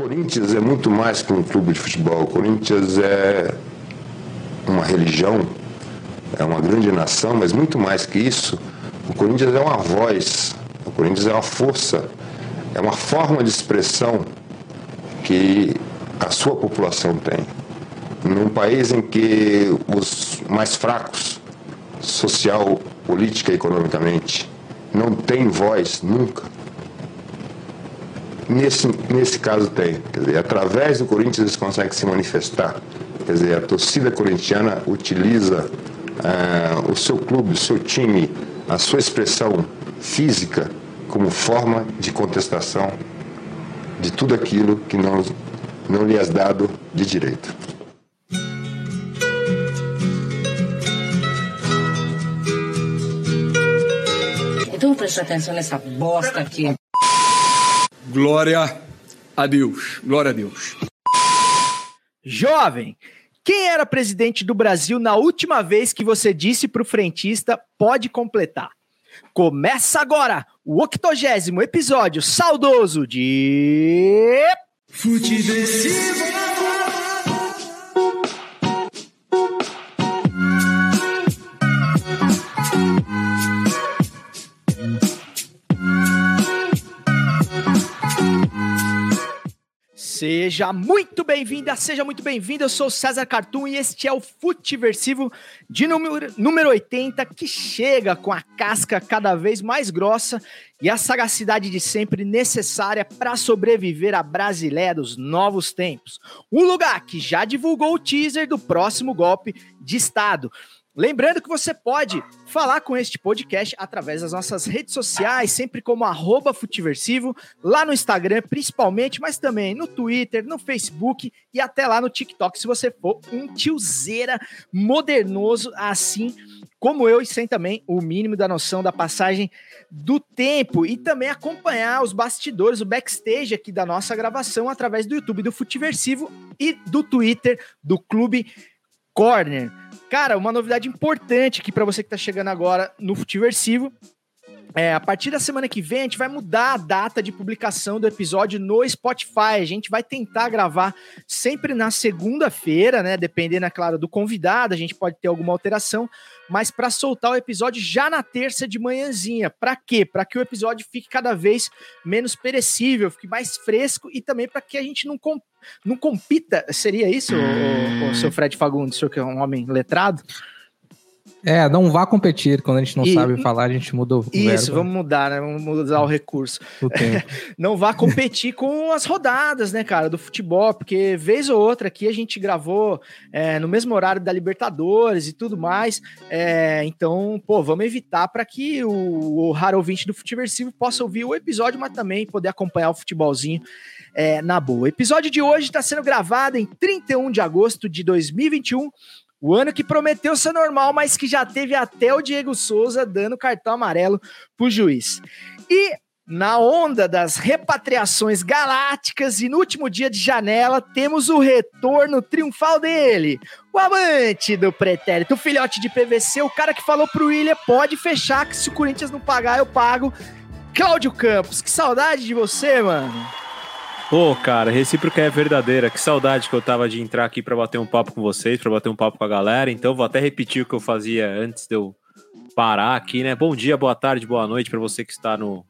Corinthians é muito mais que um clube de futebol. O Corinthians é uma religião, é uma grande nação, mas muito mais que isso, o Corinthians é uma voz, o Corinthians é uma força, é uma forma de expressão que a sua população tem. Num país em que os mais fracos, social, política e economicamente, não têm voz nunca, Nesse, nesse caso tem. Quer dizer, através do Corinthians eles conseguem se manifestar. Quer dizer, a torcida corintiana utiliza uh, o seu clube, o seu time, a sua expressão física como forma de contestação de tudo aquilo que não, não lhe é dado de direito. Então preste atenção nessa bosta aqui. Glória a Deus. Glória a Deus. Jovem, quem era presidente do Brasil na última vez que você disse para o frentista pode completar? Começa agora o octogésimo episódio saudoso de. Futebol. Seja muito bem-vinda, seja muito bem-vindo. Eu sou César Cartoon e este é o Futiversivo de número, número 80, que chega com a casca cada vez mais grossa e a sagacidade de sempre necessária para sobreviver à Brasileia dos novos tempos. Um lugar que já divulgou o teaser do próximo golpe de Estado. Lembrando que você pode falar com este podcast através das nossas redes sociais, sempre como arroba Futiversivo, lá no Instagram principalmente, mas também no Twitter, no Facebook e até lá no TikTok, se você for um tiozeira modernoso assim como eu, e sem também o mínimo da noção da passagem do tempo e também acompanhar os bastidores, o backstage aqui da nossa gravação através do YouTube do Futiversivo e do Twitter do Clube Corner. Cara, uma novidade importante aqui para você que está chegando agora no Futiversivo. É, a partir da semana que vem, a gente vai mudar a data de publicação do episódio no Spotify. A gente vai tentar gravar sempre na segunda-feira, né? Dependendo, é claro, do convidado, a gente pode ter alguma alteração, mas para soltar o episódio já na terça de manhãzinha. Para quê? Para que o episódio fique cada vez menos perecível, fique mais fresco e também para que a gente não não compita. Seria isso, o, o, o seu Fred Fagundes, o senhor que é um homem letrado? É, não vá competir. Quando a gente não e, sabe falar, a gente muda o Isso, verbo. vamos mudar, né? Vamos mudar o recurso. O não vá competir com as rodadas, né, cara, do futebol, porque vez ou outra aqui a gente gravou é, no mesmo horário da Libertadores e tudo mais. É, então, pô, vamos evitar para que o, o raro ouvinte do Futiversivo possa ouvir o episódio, mas também poder acompanhar o futebolzinho é, na boa. O episódio de hoje está sendo gravado em 31 de agosto de 2021. O ano que prometeu ser normal, mas que já teve até o Diego Souza dando cartão amarelo pro juiz. E na onda das repatriações galácticas e no último dia de janela, temos o retorno triunfal dele, o amante do pretérito, o filhote de PVC, o cara que falou pro William, pode fechar que se o Corinthians não pagar, eu pago. Cláudio Campos, que saudade de você, mano. Pô, cara, recíproca é verdadeira. Que saudade que eu tava de entrar aqui para bater um papo com vocês, para bater um papo com a galera. Então, vou até repetir o que eu fazia antes de eu parar aqui, né? Bom dia, boa tarde, boa noite para você que está no,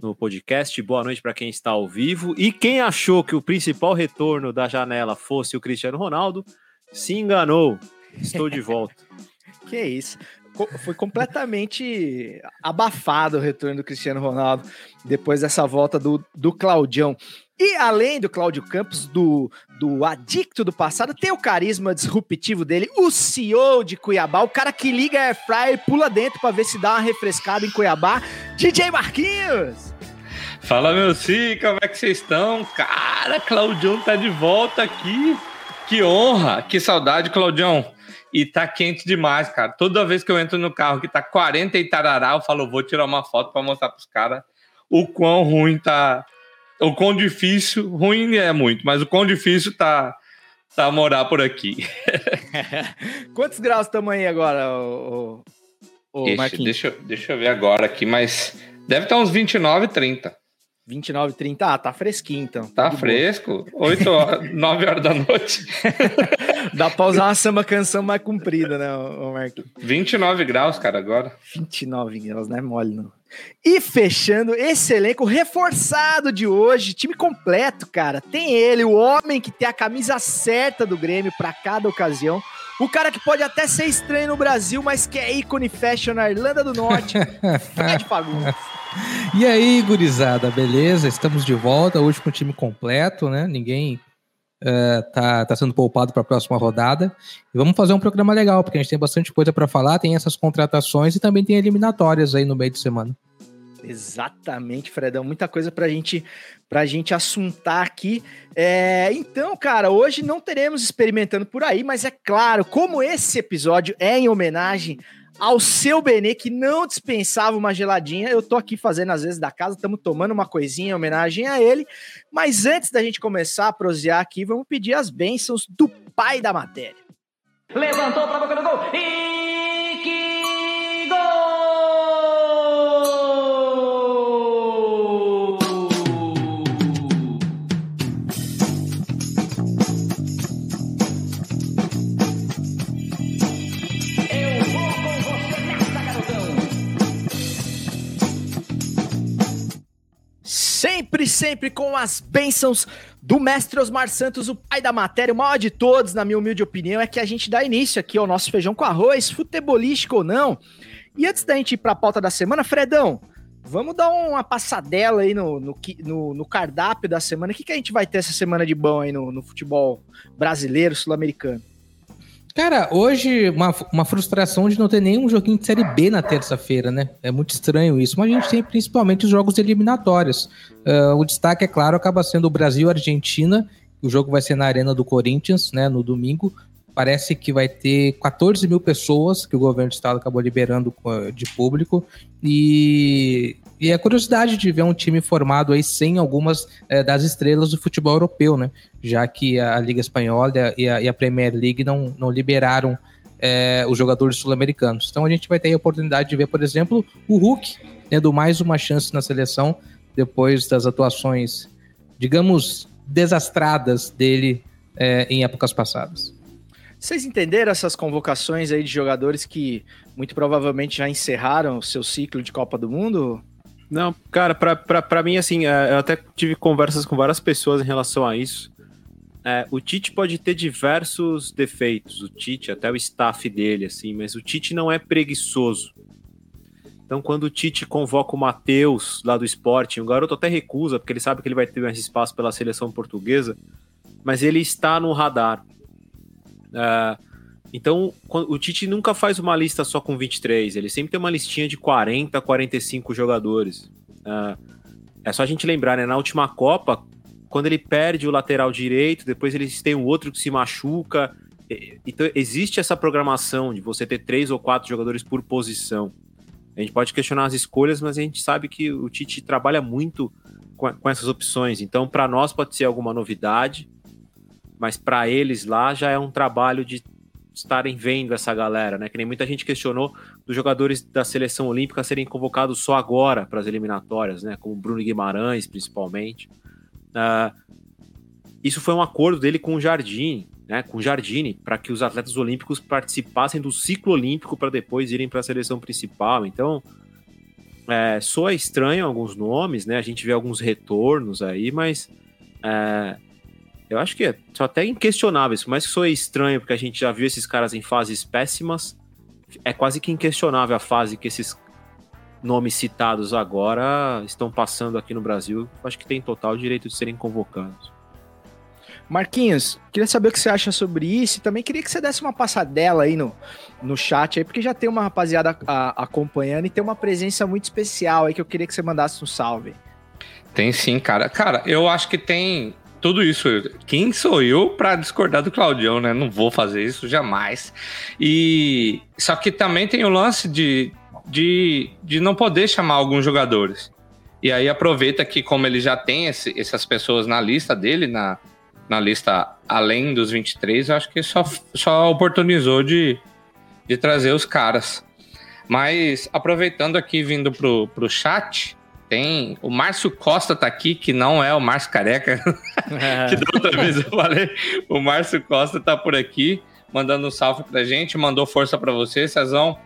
no podcast. Boa noite para quem está ao vivo. E quem achou que o principal retorno da janela fosse o Cristiano Ronaldo, se enganou. Estou de volta. que isso foi completamente abafado o retorno do Cristiano Ronaldo depois dessa volta do, do Claudião. E além do Cláudio Campos, do, do adicto do passado, tem o carisma disruptivo dele, o CEO de Cuiabá, o cara que liga a Airfryer e pula dentro para ver se dá uma refrescada em Cuiabá, DJ Marquinhos! Fala, meu sim, como é que vocês estão? Cara, Claudião tá de volta aqui. Que honra, que saudade, Claudião. E tá quente demais, cara. Toda vez que eu entro no carro que tá 40 e tarará, eu falo, vou tirar uma foto para mostrar pros caras o quão ruim tá. O quão difícil, ruim é muito, mas o quão difícil tá, tá morar por aqui. Quantos graus estamos aí agora, o, o, o Ixi, deixa, deixa eu ver agora aqui, mas deve estar uns 29, 30. 29, 30. Ah, tá fresquinho então. Tá fresco. 8 horas, 9 horas da noite. Dá pra usar uma samba canção mais comprida, né, o Mark? 29 graus, cara, agora. 29 graus, não é mole, não. E fechando esse elenco reforçado de hoje, time completo, cara. Tem ele, o homem que tem a camisa certa do Grêmio para cada ocasião. O cara que pode até ser estranho no Brasil, mas que é ícone fashion na Irlanda do Norte. Fred Fagundes. E aí, gurizada, beleza? Estamos de volta hoje com o time completo, né? Ninguém uh, tá, tá sendo poupado para a próxima rodada. E vamos fazer um programa legal, porque a gente tem bastante coisa para falar, tem essas contratações e também tem eliminatórias aí no meio de semana. Exatamente, Fredão. Muita coisa pra gente, pra gente assuntar aqui. É, então, cara, hoje não teremos experimentando por aí, mas é claro, como esse episódio é em homenagem ao seu Benê, que não dispensava uma geladinha. Eu tô aqui fazendo às vezes da casa, estamos tomando uma coisinha em homenagem a ele. Mas antes da gente começar a prosear aqui, vamos pedir as bênçãos do pai da matéria. Levantou para boca do gol e sempre, sempre com as bênçãos do mestre Osmar Santos, o pai da matéria, o maior de todos, na minha humilde opinião, é que a gente dá início aqui ao nosso feijão com arroz, futebolístico ou não. E antes da gente ir para a pauta da semana, Fredão, vamos dar uma passadela aí no, no, no, no cardápio da semana. O que, que a gente vai ter essa semana de bom aí no, no futebol brasileiro, sul-americano? Cara, hoje uma, uma frustração de não ter nenhum joguinho de Série B na terça-feira, né? É muito estranho isso, mas a gente tem principalmente os jogos eliminatórios. Uh, o destaque, é claro, acaba sendo o Brasil-Argentina. O jogo vai ser na Arena do Corinthians, né, no domingo. Parece que vai ter 14 mil pessoas que o governo do estado acabou liberando de público. E e a curiosidade de ver um time formado aí sem algumas é, das estrelas do futebol europeu, né? Já que a Liga Espanhola e a, e a Premier League não, não liberaram é, os jogadores sul-americanos. Então a gente vai ter a oportunidade de ver, por exemplo, o Hulk tendo mais uma chance na seleção depois das atuações, digamos, desastradas dele é, em épocas passadas. Vocês entenderam essas convocações aí de jogadores que muito provavelmente já encerraram o seu ciclo de Copa do Mundo? Não, cara, pra, pra, pra mim, assim, é, eu até tive conversas com várias pessoas em relação a isso. É, o Tite pode ter diversos defeitos, o Tite, até o staff dele, assim, mas o Tite não é preguiçoso. Então, quando o Tite convoca o Matheus lá do esporte, o garoto até recusa, porque ele sabe que ele vai ter mais espaço pela seleção portuguesa, mas ele está no radar. É, então, o Tite nunca faz uma lista só com 23, ele sempre tem uma listinha de 40, 45 jogadores. Uh, é só a gente lembrar, né? Na última Copa, quando ele perde o lateral direito, depois eles têm um outro que se machuca. Então, existe essa programação de você ter três ou quatro jogadores por posição. A gente pode questionar as escolhas, mas a gente sabe que o Tite trabalha muito com essas opções. Então, para nós pode ser alguma novidade, mas para eles lá já é um trabalho de estarem vendo essa galera, né? Que nem muita gente questionou dos jogadores da seleção olímpica serem convocados só agora para as eliminatórias, né? Como Bruno Guimarães, principalmente. Uh, isso foi um acordo dele com o Jardine, né? Com o Jardine, para que os atletas olímpicos participassem do ciclo olímpico para depois irem para a seleção principal. Então, é, soa estranho alguns nomes, né? A gente vê alguns retornos aí, mas é, eu acho que é só até inquestionável. Isso, mais que sou estranho, porque a gente já viu esses caras em fases péssimas. É quase que inquestionável a fase que esses nomes citados agora estão passando aqui no Brasil. Acho que tem total direito de serem convocados. Marquinhos, queria saber o que você acha sobre isso e também queria que você desse uma passadela aí no, no chat aí, porque já tem uma rapaziada a, acompanhando e tem uma presença muito especial aí que eu queria que você mandasse um salve. Tem sim, cara. Cara, eu acho que tem tudo isso. Quem sou eu para discordar do Claudião, né? Não vou fazer isso jamais. E só que também tem o lance de, de, de não poder chamar alguns jogadores. E aí aproveita que como ele já tem esse, essas pessoas na lista dele, na, na lista além dos 23, eu acho que só, só oportunizou de, de trazer os caras. Mas aproveitando aqui, vindo pro, pro chat, Tem o Márcio Costa tá aqui, que não é o Márcio Careca, que da outra vez eu falei. O Márcio Costa tá por aqui, mandando um salve pra gente, mandou força pra você, Cezão.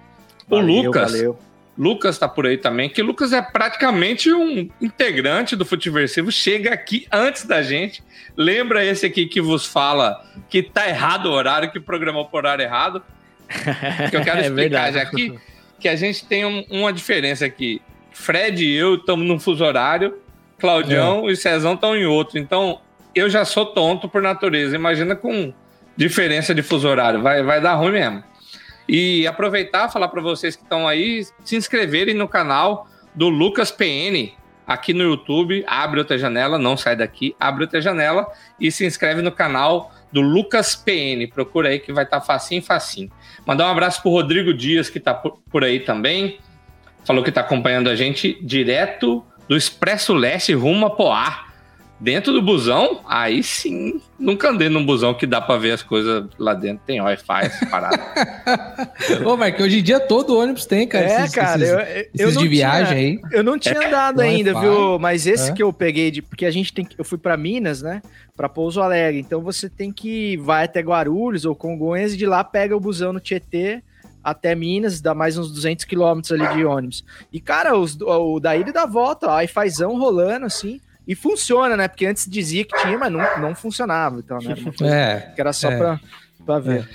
O Valeu, Lucas, valeu. Lucas tá por aí também, que Lucas é praticamente um integrante do Futeversivo, chega aqui antes da gente. Lembra esse aqui que vos fala que tá errado o horário, que programou por horário errado. Que eu quero É explicar verdade. já aqui que a gente tem um- uma diferença aqui. Fred e eu estamos num fuso horário, Claudião e Cezão estão em outro. Então, eu já sou tonto por natureza. Imagina com diferença de fuso horário. Vai, vai dar ruim mesmo. E aproveitar, falar para vocês que estão aí, se inscreverem no canal do Lucas PN aqui no YouTube. Abre outra janela, não sai daqui, abre outra janela e se inscreve no canal do Lucas PN. Procura aí que vai estar facinho, facinho. Mandar um abraço pro Rodrigo Dias, que tá por, por aí também. Falou que tá acompanhando a gente direto do Expresso Leste rumo a Poá. Dentro do busão, aí sim. Nunca andei num busão que dá pra ver as coisas lá dentro. Tem Wi-Fi, essa parada. Ô, Mark, hoje em dia todo ônibus tem, cara. É, esses, cara, esses, eu, eu esses não de viagem tinha, aí. Eu não tinha andado Wi-Fi. ainda, viu? Mas esse É. que eu peguei de. Porque a gente tem que. Eu fui pra Minas, né? Pra Pouso Alegre. Então você tem que. Vai até Guarulhos ou Congonhas e de lá pega o busão no Tietê até Minas, dá mais uns 200 quilômetros ali de ônibus. E, cara, os, o da ida e da volta, ó, Wi-Fizão rolando assim. E funciona, né? Porque antes dizia que tinha, mas não, não funcionava. Então, né? É. que era só É. pra, pra ver.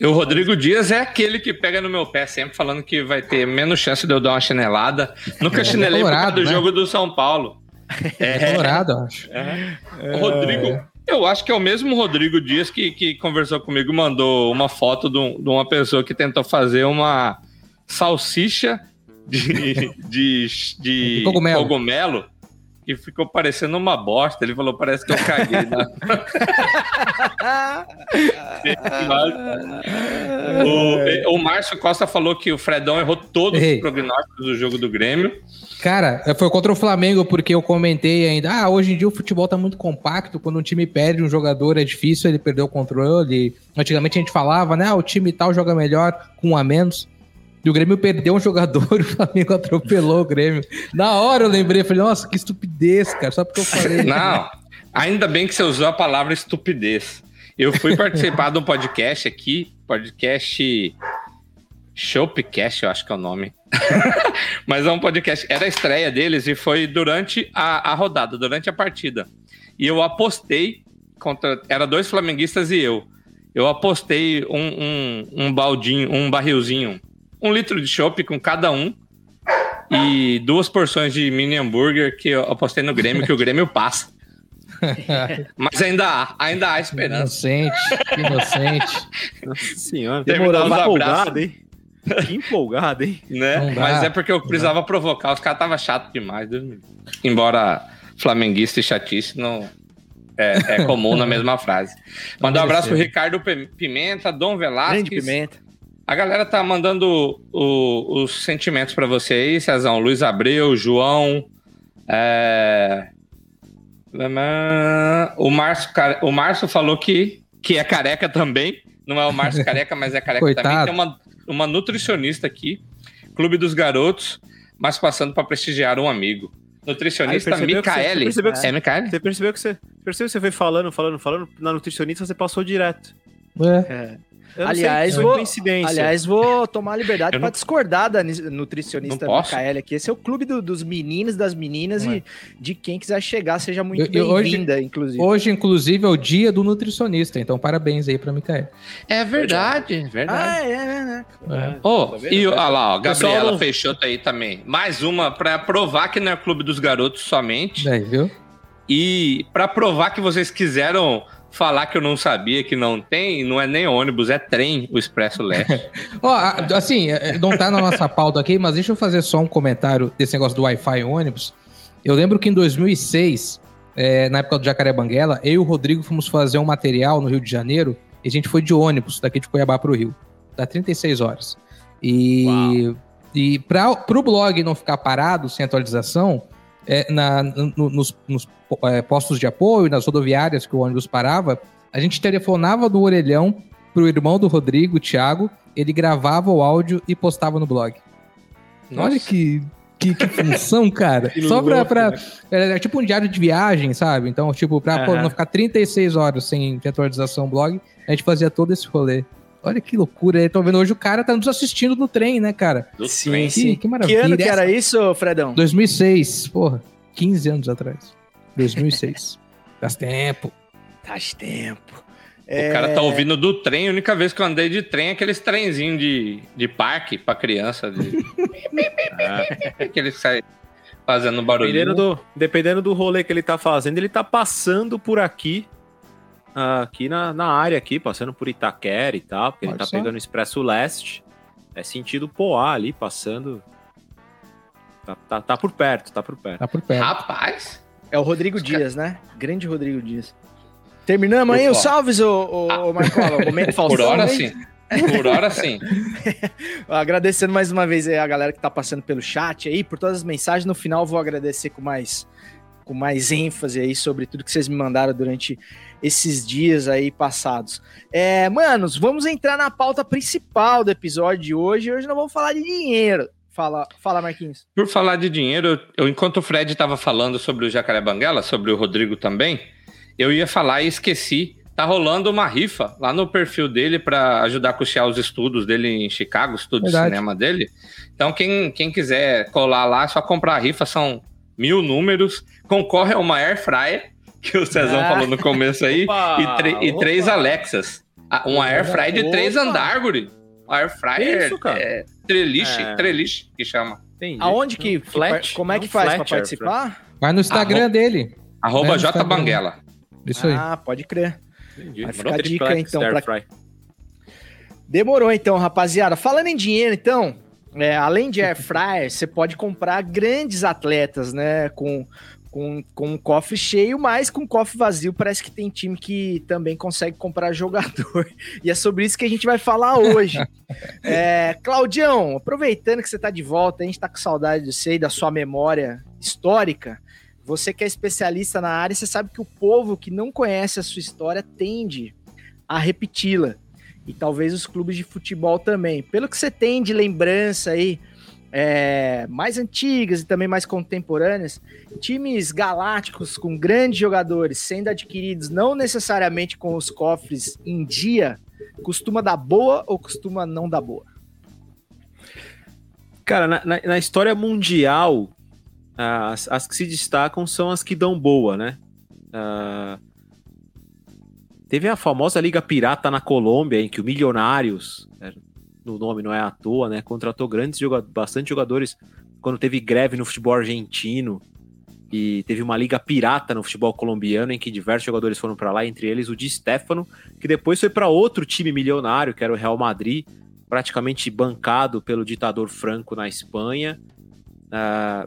E o Rodrigo Dias é aquele que pega no meu pé sempre falando que vai ter menos chance de eu dar uma chinelada. Nunca chinelei por causa colorado, do né? jogo do São Paulo. É colorado, eu acho. O Rodrigo, eu acho que é o mesmo Rodrigo Dias que, que conversou comigo, mandou uma foto de, um- de uma pessoa que tentou fazer uma salsicha de, de, de Cogumelo. cogumelo que ficou parecendo uma bosta. Ele falou, parece que eu caguei. na- o, o Márcio Costa falou que o Fredão errou todos Errei. os prognósticos do jogo do Grêmio. Cara, foi contra o Flamengo porque eu comentei ainda. Ah, hoje em dia o futebol tá muito compacto. Quando um time perde um jogador é difícil ele perder o controle. Antigamente a gente falava, né? Ah, o time tal joga melhor com um a menos. E o Grêmio perdeu um jogador e o Flamengo atropelou o Grêmio. Na hora eu lembrei, falei, nossa, que estupidez, cara. Só porque eu falei. Não, ainda bem que você usou a palavra estupidez. Eu fui participar de um podcast aqui, podcast Showpcast, eu acho que é o nome. Mas é um podcast, era a estreia deles e foi durante a, a rodada, durante a partida. E eu apostei contra. Era dois flamenguistas e eu. Eu apostei um, um, um baldinho, um barrilzinho, um litro de chopp com cada um. E duas porções de mini hambúrguer que eu apostei no Grêmio, que o Grêmio passa. Mas ainda há, ainda há esperança. Inocente, inocente. Nossa senhora. Que abraços. empolgado, hein? Que empolgado, hein? né? Não. Mas é porque eu precisava provocar. Os caras estavam chato demais. Deus. Embora flamenguista e chatice não é, é comum na mesma frase. Mandar um abraço pro Ricardo Pimenta, Dom Grande Velasquez. pimenta. A galera tá mandando o- os sentimentos pra você aí, Cezão. Luiz Abreu, João. é, O Márcio, o Márcio falou que, que é careca também. Não é o Márcio careca, mas é careca também. Coitado. Tem uma, uma nutricionista aqui, Clube dos Garotos, mas passando para prestigiar um amigo. Nutricionista que você- Micaele. percebeu que você- É Micaele? Você percebeu que você, percebeu que você foi falando, falando, falando, na nutricionista você passou direto. É. Não Aliás, sei vou- coincidência. Aliás, vou tomar a liberdade para não- discordar da nis- nutricionista? Micaela aqui. Esse é o clube do- dos meninos, das meninas e de quem quiser chegar, seja muito bem-vinda, inclusive. Hoje, inclusive, é o dia do nutricionista. Então, parabéns aí pra Micael. É verdade, verdade. Ah, é, é, né? Ô, Tá vendo? e olha lá, ó, Gabriela não- Peixoto aí também. Mais uma pra provar que não é Clube dos Garotos somente. Aí, viu? E pra provar que vocês quiseram falar que eu não sabia que não tem, não é nem ônibus, é trem o Expresso Leste. Ó, assim, é, não tá na nossa pauta aqui, mas deixa eu fazer só um comentário desse negócio do Wi-Fi ônibus. Eu lembro que em 2006, é, na época do Jacaré Banguela, eu e o Rodrigo fomos fazer um material no Rio de Janeiro e a gente foi de ônibus daqui de Cuiabá pro Rio. Dá 36 horas. E, e para o blog não ficar parado sem atualização, é, na- no- nos, nos, é, postos de apoio, nas rodoviárias que o ônibus parava, a gente telefonava do orelhão pro irmão do Rodrigo, o Thiago, ele gravava o áudio e postava no blog. Olha Nossa. que Que, que função, cara. Que Só pra. louco, pra né? é, é tipo um diário de viagem, sabe? Então, tipo, pra pô, Aham. não ficar 36 horas sem atualização blog, a gente fazia todo esse rolê. Olha que loucura. Eu tô vendo hoje o cara tá nos assistindo no trem, né, cara? Do Sim, trem. sim. Que, que maravilha. Que ano que era isso, Fredão? 2006, porra. 15 anos atrás. 2006. Faz tempo. Faz tempo. O cara tá ouvindo do trem. A única vez que eu andei de trem é aqueles trenzinhos de, de parque pra criança. De... que ele sai fazendo barulho. Dependendo do, dependendo do rolê que ele tá fazendo, ele tá passando por aqui, ah, aqui na, na área aqui, passando por Itaquera e tal, porque ele Olha tá só. pegando o Expresso Leste. É sentido Poá ali, passando. Tá, tá, tá por perto, tá por perto. Tá por perto. Rapaz, É o Rodrigo Dias, né? Grande Rodrigo Dias. Terminamos aí os salves, ô, ô, ô Marcola. Momento Faustão. por hora sim. Por hora sim. Agradecendo mais uma vez aí a galera que tá passando pelo chat aí, por todas as mensagens. No final vou agradecer com mais, com mais ênfase aí sobre tudo que vocês me mandaram durante esses dias aí passados. É, manos, vamos entrar na pauta principal do episódio de hoje. Hoje nós vamos falar de dinheiro. Fala, fala Marquinhos. Por falar de dinheiro, eu, enquanto o Fred estava falando sobre o Jacaré Banguela, sobre o Rodrigo também, eu ia falar e esqueci. Tá rolando uma rifa lá no perfil dele para ajudar a custear os estudos dele em Chicago, estudo de Verdade. cinema dele. Então, quem, quem quiser colar lá, é só comprar a rifa, são mil números. Concorre a uma Air Fryer, que o Cezão Ah. falou no começo aí, Opa, e, e opa. três Alexas. Ah, Uma Air Fryer de três Opa. andar, guri. Uma Air Fryer Isso, cara. é, treliche, É. treliche que chama. Entendi. Aonde que, que Flat? como é que Não, faz flat, pra participar? Vai no Instagram Arro- dele. Arroba É, no J Instagram. Banguela. Isso aí. Ah, pode crer. Entendi. Vai ficar a dica, então, pra- Fry. Demorou então, rapaziada. Falando em dinheiro, então, é, além de air fryer, você pode comprar grandes atletas, né? Com, com, com um cofre cheio, mas com cofre vazio. Parece que tem time que também consegue comprar jogador. E é sobre isso que a gente vai falar hoje. É, Claudião, aproveitando que você tá de volta, a gente tá com saudade de você e da sua memória histórica. Você que é especialista na área, você sabe que o povo que não conhece a sua história tende a repeti-la e talvez os clubes de futebol também. Pelo que você tem de lembrança aí, é, mais antigas e também mais contemporâneas, times galácticos com grandes jogadores sendo adquiridos não necessariamente com os cofres em dia, costuma dar boa ou costuma não dar boa? Cara, na, na- na história mundial, as, as que se destacam são as que dão boa, né? Ah, teve a famosa Liga Pirata na Colômbia, em que o Milionários, no nome não é à toa, né? Contratou grandes jogadores, bastante jogadores quando teve greve no futebol argentino. E teve uma liga pirata no futebol colombiano em que diversos jogadores foram para lá, entre eles o Di Stefano, que depois foi para outro time milionário, que era o Real Madrid, praticamente bancado pelo ditador Franco na Espanha. Ah,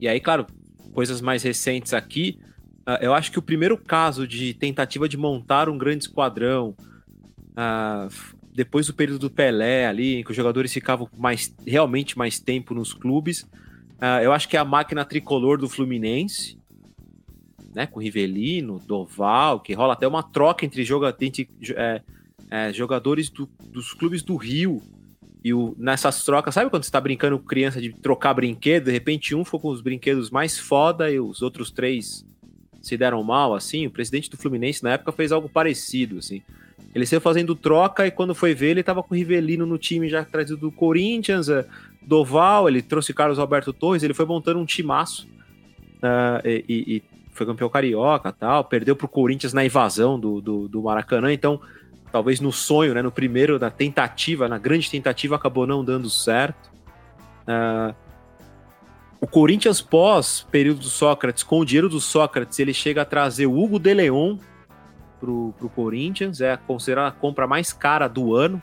e aí, claro, coisas mais recentes aqui. ah, eu acho que o primeiro caso de tentativa de montar um grande esquadrão, f- depois do período do Pelé ali, em que os jogadores ficavam mais, realmente mais tempo nos clubes, ah, eu acho que é a máquina tricolor do Fluminense, né, com Rivelino, Doval, que rola até uma troca entre, joga, entre é, é, jogadores do- dos clubes do Rio. E o, nessas trocas, sabe quando você tá brincando criança de trocar brinquedo? De repente um ficou com os brinquedos mais foda e os outros três se deram mal, assim. O presidente do Fluminense na época fez algo parecido, assim. Ele saiu fazendo troca e quando foi ver, ele tava com o Rivelino no time já trazido do Corinthians, eh, Doval, ele trouxe Carlos Alberto Torres, ele foi montando um timaço. ah, e, e- foi campeão carioca tal, perdeu pro Corinthians na invasão do, do, do Maracanã, então talvez no sonho, né, no primeiro, na tentativa, na grande tentativa, acabou não dando certo. Ah, o Corinthians pós período do Sócrates, com o dinheiro do Sócrates, ele chega a trazer o Hugo de Leon pro, pro Corinthians, é considerada a compra mais cara do ano,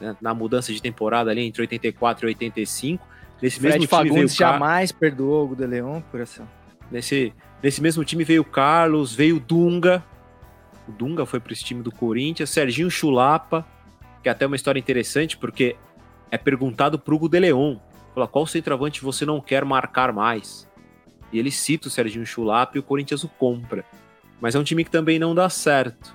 né, na mudança de temporada ali entre 84 e 85. Nesse Fred mesmo time veio Fagundes o Car- jamais perdoou o Hugo de Leon por essa. Nesse, nesse mesmo time veio o Carlos, veio o Dunga. O Dunga foi para esse time do Corinthians. Serginho Chulapa, que é até uma história interessante, porque é perguntado pro Hugo de Leon. Fala, qual centroavante você não quer marcar mais? E ele cita o Serginho Chulapa e o Corinthians o compra. Mas é um time que também não dá certo.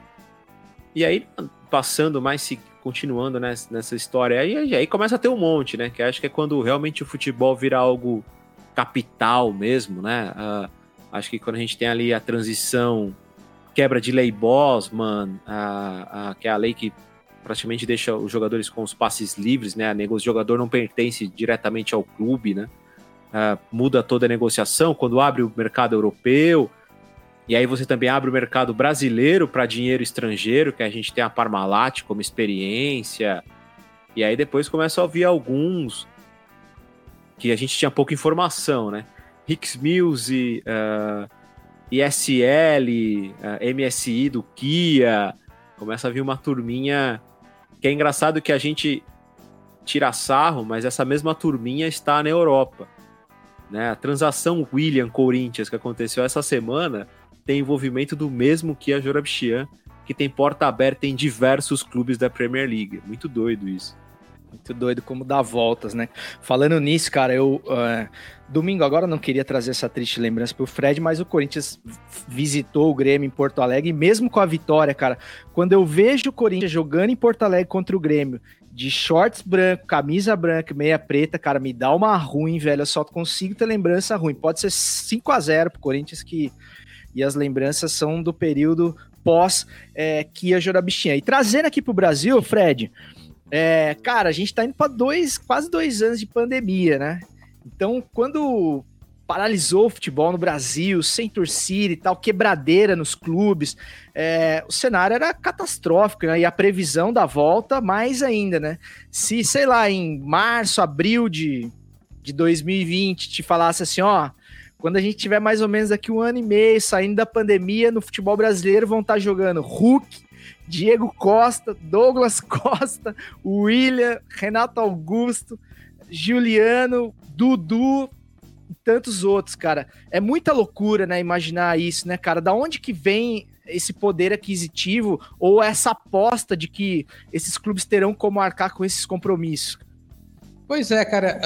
E aí, passando mais se- continuando nessa, nessa história. Aí, aí começa a ter um monte, né? Que acho que é quando realmente o futebol vira algo capital mesmo, né? Uh, acho que quando a gente tem ali a transição, quebra de lei Bosman, uh, uh, que é a lei que praticamente deixa os jogadores com os passes livres, né? O jogador não pertence diretamente ao clube, né? Uh, muda toda a negociação quando abre o mercado europeu. E aí você também abre o mercado brasileiro para dinheiro estrangeiro, que a gente tem a Parmalat como experiência. E aí depois começa a ouvir alguns que a gente tinha pouca informação, né? Hicks Mills, uh, ISL, uh, MSI do Kia. Começa a vir uma turminha que é engraçado que a gente tira sarro, mas essa mesma turminha está na Europa. Né? A transação William-Corinthians que aconteceu essa semana tem envolvimento do mesmo que a Jorabchian, que tem porta aberta em diversos clubes da Premier League. Muito doido isso. Muito doido como dá voltas, né? Falando nisso, cara, eu. Uh, domingo agora não queria trazer essa triste lembrança pro Fred, mas o Corinthians visitou o Grêmio em Porto Alegre, e mesmo com a vitória, cara, quando eu vejo o Corinthians jogando em Porto Alegre contra o Grêmio, de shorts branco, camisa branca, meia preta, cara, me dá uma ruim, velho. Eu só consigo ter lembrança ruim. Pode ser 5 a 0 pro Corinthians que e as lembranças são do período pós é, Kia Jorabichinha. E trazendo aqui para o Brasil, Fred, é, cara, a gente está indo para dois, quase dois anos de pandemia, né? Então, quando paralisou o futebol no Brasil, sem torcida e tal, quebradeira nos clubes, é, o cenário era catastrófico, né? E a previsão da volta, mais ainda, né? Se, sei lá, em março, abril de, de 2020, te falasse assim, ó, quando a gente tiver mais ou menos aqui um ano e meio saindo da pandemia no futebol brasileiro, vão estar jogando Hulk, Diego Costa, Douglas Costa, William, Renato Augusto, Juliano, Dudu e tantos outros, cara. É muita loucura, né, imaginar isso, né, cara? Da onde que vem esse poder aquisitivo ou essa aposta de que esses clubes terão como arcar com esses compromissos? Pois é, cara,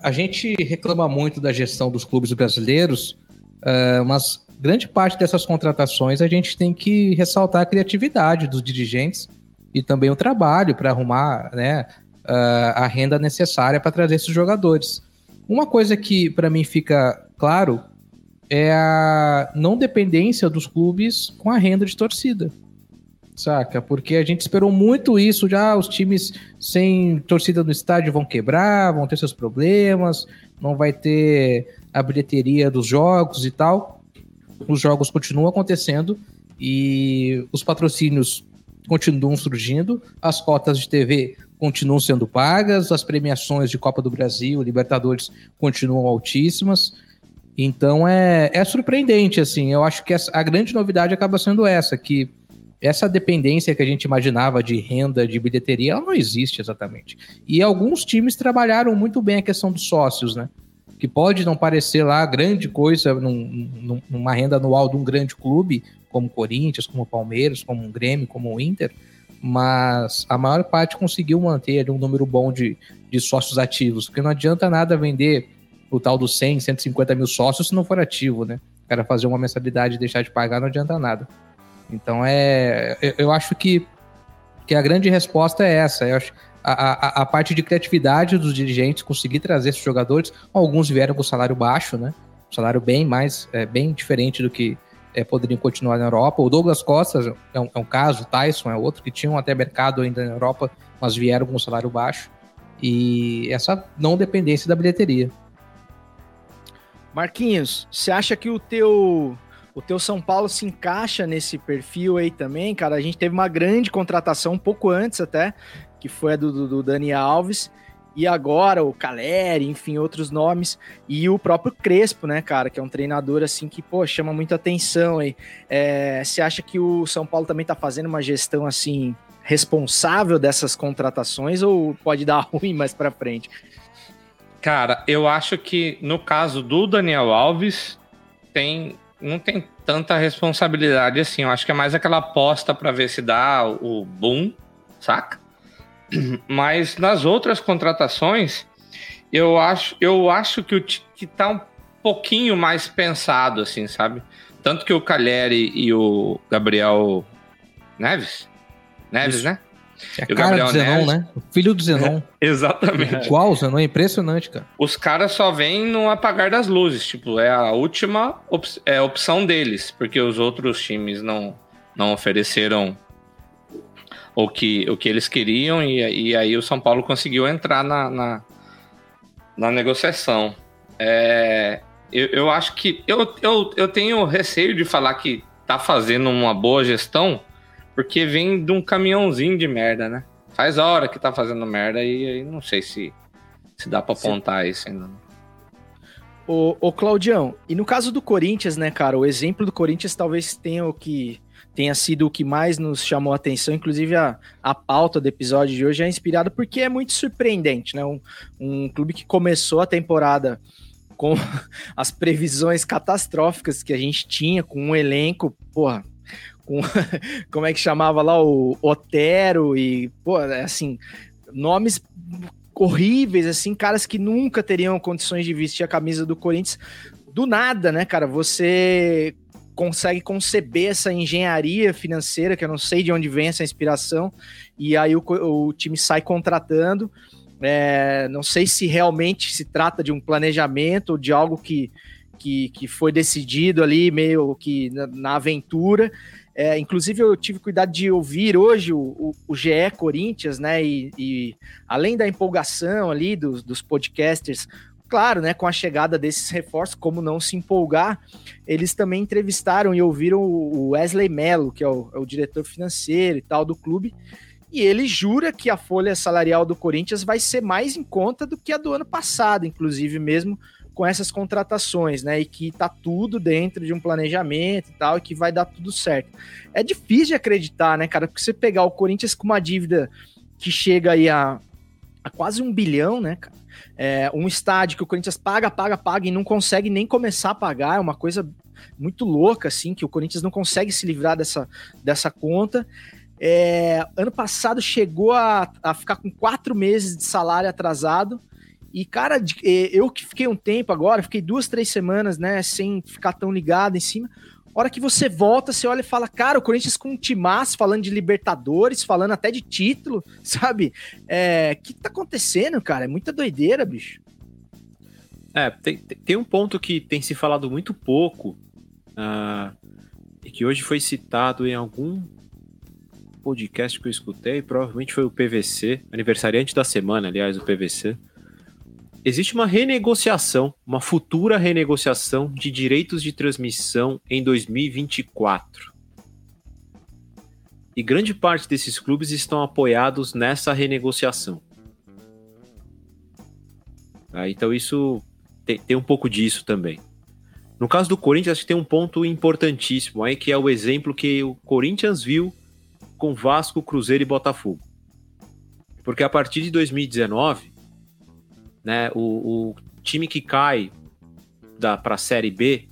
a, a, gente reclama muito da gestão dos clubes brasileiros, uh, mas grande parte dessas contratações a gente tem que ressaltar a criatividade dos dirigentes e também o trabalho para arrumar né, uh, a renda necessária para trazer esses jogadores. Uma coisa que para mim fica claro é a não dependência dos clubes com a renda de torcida saca? Porque a gente esperou muito isso, já os times sem torcida no estádio vão quebrar, vão ter seus problemas, não vai ter a bilheteria dos jogos e tal. Os jogos continuam acontecendo e os patrocínios continuam surgindo, as cotas de TV continuam sendo pagas, as premiações de Copa do Brasil, Libertadores continuam altíssimas. Então é, é surpreendente, assim. Eu acho que a grande novidade acaba sendo essa, que essa dependência que a gente imaginava de renda, de bilheteria, ela não existe exatamente. E alguns times trabalharam muito bem a questão dos sócios, né? Que pode não parecer lá grande coisa num, numa renda anual de um grande clube, como Corinthians, como Palmeiras, como Grêmio, como o Inter, mas a maior parte conseguiu manter um número bom de, de sócios ativos, porque não adianta nada vender o tal dos 100, 150 mil sócios se não for ativo, né? O cara fazer uma mensalidade e deixar de pagar não adianta nada. Então é, eu, eu acho que, que a grande resposta é essa. Eu acho a, a, a, parte de criatividade dos dirigentes conseguir trazer esses jogadores. Alguns vieram com salário baixo, né? Um salário bem mais, é, bem diferente do que é, poderiam continuar na Europa. O Douglas Costa é um, é um, caso, o Tyson é outro, que tinham até mercado ainda na Europa, mas vieram com salário baixo. E essa não dependência da bilheteria. Marquinhos, você acha que o teu o teu São Paulo se encaixa nesse perfil aí também, cara. A gente teve uma grande contratação um pouco antes até, que foi a do, do Dani Alves. E agora o Caleri, enfim, outros nomes. E o próprio Crespo, né, cara, que é um treinador assim que, pô, chama muita atenção aí. É, você acha que o São Paulo também tá fazendo uma gestão assim responsável dessas contratações ou pode dar ruim mais para frente? Cara, eu acho que no caso do Daniel Alves tem não tem tanta responsabilidade assim. Eu acho que é mais aquela aposta para ver se dá o boom, saca? Mas nas outras contratações, eu acho, eu acho que, o, que tá um pouquinho mais pensado, assim, sabe? Tanto que o Cagliari e o Gabriel Neves, Neves, Isso. né? É E o cara do Gabriel Zenon, Neves- né? O filho do Zenon. Exatamente. Igual o Zenon, é impressionante, cara. Os caras só vêm no apagar das luzes. Tipo, é a última op é a opção deles. Porque os outros times não, não ofereceram o que, o que eles queriam. E, e aí o São Paulo conseguiu entrar na, na, na negociação. É, eu, eu acho que. Eu, eu, eu tenho receio de falar que tá fazendo uma boa gestão. Porque vem de um caminhãozinho de merda, né? Faz hora que tá fazendo merda e aí não sei se, se dá pra apontar isso ainda. Ô, ô Claudião, e no caso do Corinthians, né, cara, o exemplo do Corinthians talvez tenha o que tenha sido o que mais nos chamou a atenção, inclusive a, a pauta do episódio de hoje é inspirada porque é muito surpreendente, né? Um, um clube que começou a temporada com as previsões catastróficas que a gente tinha, com um elenco, porra, com como é que chamava lá o Otero e, pô, assim, nomes horríveis, assim, caras que nunca teriam condições de vestir a camisa do Corinthians. Do nada, né, cara? Você consegue conceber essa engenharia financeira, que eu não sei de onde vem essa inspiração, e aí o, o time sai contratando. É, não sei se realmente se trata de um planejamento ou de algo que, que, que foi decidido ali, meio que na, na aventura. É, inclusive, eu tive cuidado de ouvir hoje o, o, o GE Corinthians, né? E, e além da empolgação ali dos, dos podcasters, claro, né? Com a chegada desses reforços, como não se empolgar, eles também entrevistaram e ouviram o Wesley Mello, que é o, é o diretor financeiro e tal do clube. E ele jura que a folha salarial do Corinthians vai ser mais em conta do que a do ano passado, inclusive mesmo com essas contratações, né? E que tá tudo dentro de um planejamento e tal, e que vai dar tudo certo. É difícil de acreditar, né, cara? Porque você pegar o Corinthians com uma dívida que chega aí a, a quase um bilhão, né, cara? É, um estádio que o Corinthians paga, paga, paga e não consegue nem começar a pagar, é uma coisa muito louca, assim, que o Corinthians não consegue se livrar dessa, dessa conta. É, ano passado chegou a, a ficar com quatro meses de salário atrasado. E, cara, eu que fiquei um tempo agora, fiquei duas, três semanas, né, sem ficar tão ligado em cima. Hora que você volta, você olha e fala, cara, o Corinthians com um timaço, falando de Libertadores, falando até de título, sabe? É, o que tá acontecendo, cara? É muita doideira, bicho. É, tem, tem- um ponto que tem se falado muito pouco ah, e que hoje foi citado em algum podcast que eu escutei, provavelmente foi o PVC, aniversariante da semana, aliás, o PVC. Existe uma renegociação, uma futura renegociação de direitos de transmissão em 2024. E grande parte desses clubes estão apoiados nessa renegociação. Tá? Então isso tem, tem um pouco disso também. No caso do Corinthians, acho que tem um ponto importantíssimo aí, que é o exemplo que o Corinthians viu com Vasco, Cruzeiro e Botafogo. Porque a partir de 2019, né, o, o time que cai para a Série B,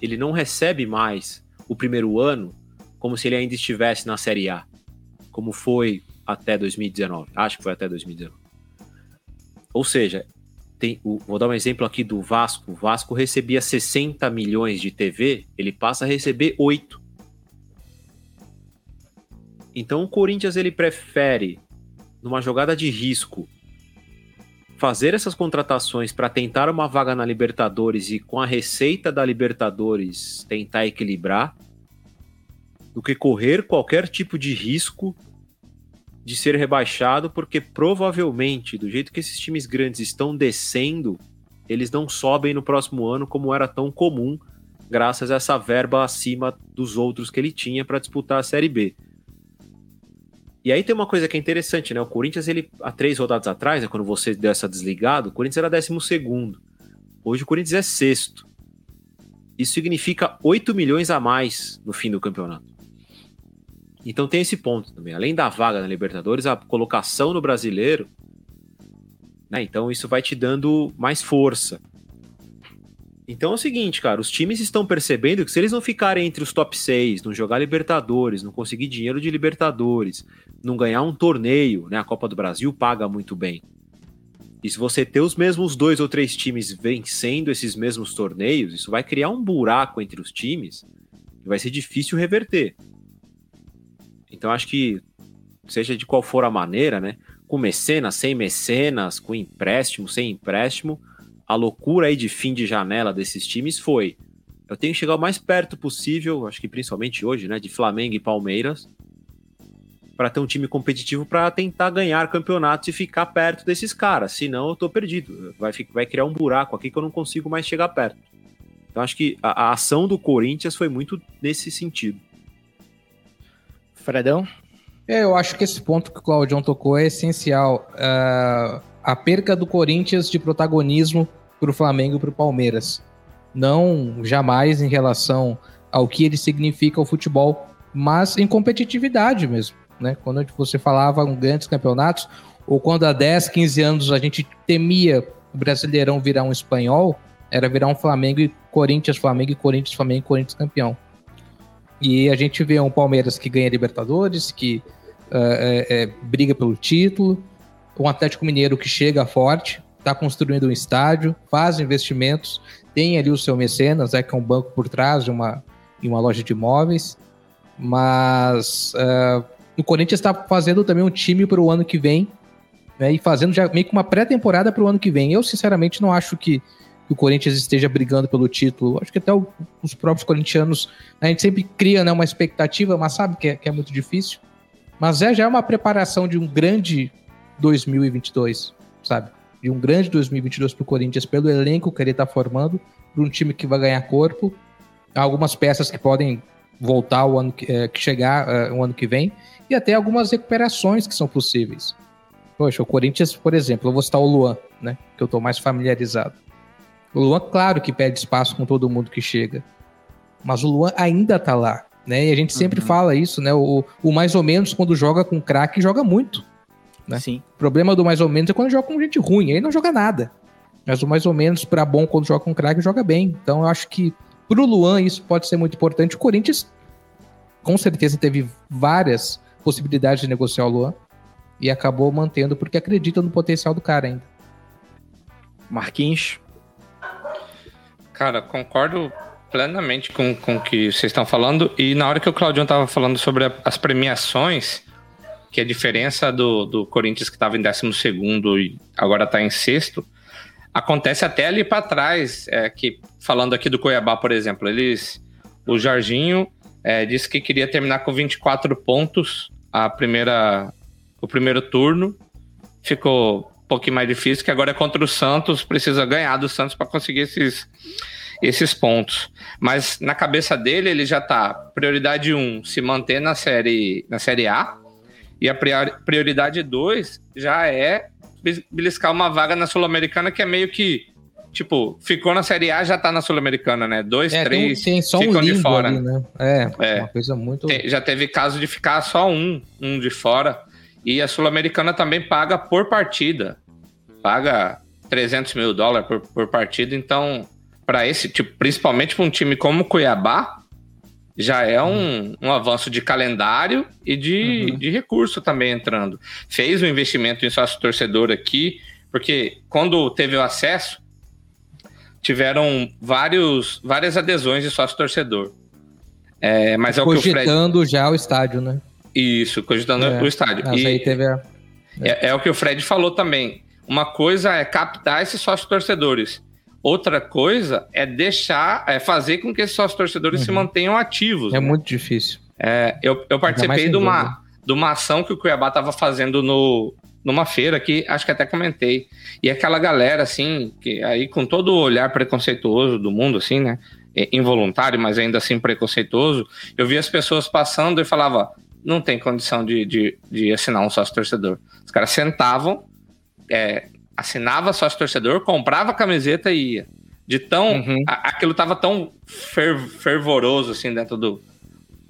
ele não recebe mais o primeiro ano como se ele ainda estivesse na Série A, como foi até 2019. Acho que foi até 2019. Ou seja, tem, o- vou dar um exemplo aqui do Vasco. O Vasco recebia 60 milhões de TV, ele passa a receber 8. Então o Corinthians ele prefere, numa jogada de risco, fazer essas contratações para tentar uma vaga na Libertadores e com a receita da Libertadores tentar equilibrar, do que correr qualquer tipo de risco de ser rebaixado, porque provavelmente, do jeito que esses times grandes estão descendo, eles não sobem no próximo ano como era tão comum, graças a essa verba acima dos outros que ele tinha para disputar a Série B. E aí tem uma coisa que é interessante, né? O Corinthians, ele, há três rodadas atrás, né, quando você deu essa desligada, o Corinthians era décimo segundo. Hoje o Corinthians é sexto. Isso significa 8 milhões a mais no fim do campeonato. Então tem esse ponto também. Além da vaga na Libertadores, a colocação no brasileiro. Né? Então isso vai te dando mais força. Então é o seguinte, cara, os times estão percebendo que se eles não ficarem entre os top 6, não jogar Libertadores, não conseguir dinheiro de Libertadores, não ganhar um torneio, né? A Copa do Brasil paga muito bem. E se você ter os mesmos dois ou três times vencendo esses mesmos torneios, isso vai criar um buraco entre os times e vai ser difícil reverter. Então acho que seja de qual for a maneira, né? Com mecenas, sem mecenas, com empréstimo, sem empréstimo, a loucura aí de fim de janela desses times foi: eu tenho que chegar o mais perto possível, acho que principalmente hoje, né? De Flamengo e Palmeiras, para ter um time competitivo para tentar ganhar campeonatos e ficar perto desses caras. Senão eu tô perdido. Vai, vai criar um buraco aqui que eu não consigo mais chegar perto. Então acho que a, a ação do Corinthians foi muito nesse sentido. Fredão? É, eu acho que esse ponto que o Claudião tocou é essencial. Uh, a perca do Corinthians de protagonismo para o Flamengo e para o Palmeiras. Não jamais em relação ao que ele significa ao futebol, mas em competitividade mesmo né? Quando você falava em grandes campeonatos, ou quando há 10, 15 anos a gente temia o Brasileirão virar um espanhol, era virar um Flamengo e Corinthians, Flamengo e Corinthians, Flamengo e Corinthians campeão. E a gente vê um Palmeiras que ganha Libertadores, que uh, é, é, briga pelo título, um Atlético Mineiro que chega forte, está construindo um estádio, faz investimentos, tem ali o seu mecenas, é que é um banco por trás de uma, de uma loja de imóveis, mas uh, o Corinthians está fazendo também um time para o ano que vem, né, e fazendo já meio que uma pré-temporada para o ano que vem. Eu, sinceramente, não acho que, que, o Corinthians esteja brigando pelo título. Acho que até o, os próprios corintianos, a gente sempre cria né, uma expectativa, mas sabe que é, que é muito difícil. Mas é já uma preparação de um grande 2022, sabe? De um grande 2022 para o Corinthians, pelo elenco que ele está formando, para um time que vai ganhar corpo, algumas peças que podem voltar o ano que, é, que chegar é, o ano que vem e até algumas recuperações que são possíveis. Poxa, o Corinthians, por exemplo, eu vou citar o Luan, né? Que eu tô mais familiarizado. O Luan, claro que pede espaço com todo mundo que chega. Mas o Luan ainda tá lá, né? E a gente sempre uhum. fala isso, né? O, o mais ou menos, quando joga com craque, joga muito. Né? Sim. O problema do mais ou menos é quando joga com gente ruim, aí não joga nada. Mas o mais ou menos, para bom, quando joga com craque, joga bem. Então eu acho que pro Luan isso pode ser muito importante. O Corinthians, com certeza, teve várias possibilidade de negociar o Luan e acabou mantendo porque acredita no potencial do cara ainda. Marquinhos. Cara, concordo plenamente com, com o que vocês estão falando. E na hora que o Claudião estava falando sobre a, as premiações, que a diferença do, do Corinthians que estava em 12 e agora está em sexto, acontece até ali para trás. É, que falando aqui do Cuiabá, por exemplo, eles. O Jorginho é, disse que queria terminar com 24 pontos a primeira, o primeiro turno. Ficou um pouquinho mais difícil, que agora é contra o Santos, precisa ganhar do Santos para conseguir esses, esses pontos. Mas na cabeça dele, ele já tá prioridade 1, um, se manter na série, na série A, e a prioridade 2 já é beliscar uma vaga na Sul-Americana, que é meio que tipo, ficou na Série A, já tá na Sul-Americana, né? Dois, é, três, tem, tem só ficam um de fora. Ali, né? É, é, uma coisa muito... Tem, já teve caso de ficar só um, um de fora. E a Sul-Americana também paga por partida. Paga 300 mil dólares por, por partida. Então, para esse tipo, principalmente para um time como o Cuiabá, já é um, um avanço de calendário e de, uhum. de recurso também entrando. Fez um investimento em sócio torcedor aqui, porque quando teve o acesso, tiveram vários, várias adesões de sócio torcedor. É, mas é o que o Fred... Cogitando já o estádio, né? Isso, cogitando é, o estádio. Aí teve a... é. é o que o Fred falou também. Uma coisa é captar esses sócios torcedores. Outra coisa é deixar, é fazer com que esses sócios torcedores uhum. se mantenham ativos. É né? muito difícil. É, eu, eu participei de uma, de uma ação que o Cuiabá estava fazendo no, numa feira que acho que até comentei. E aquela galera, assim, que aí com todo o olhar preconceituoso do mundo, assim, né? Involuntário, mas ainda assim preconceituoso, eu vi as pessoas passando e falava: não tem condição de, de, de assinar um sócio torcedor. Os caras sentavam, é, assinava sócio torcedor, comprava a camiseta e ia. De tão. Uhum. A, aquilo tava tão fer, fervoroso, assim, dentro do,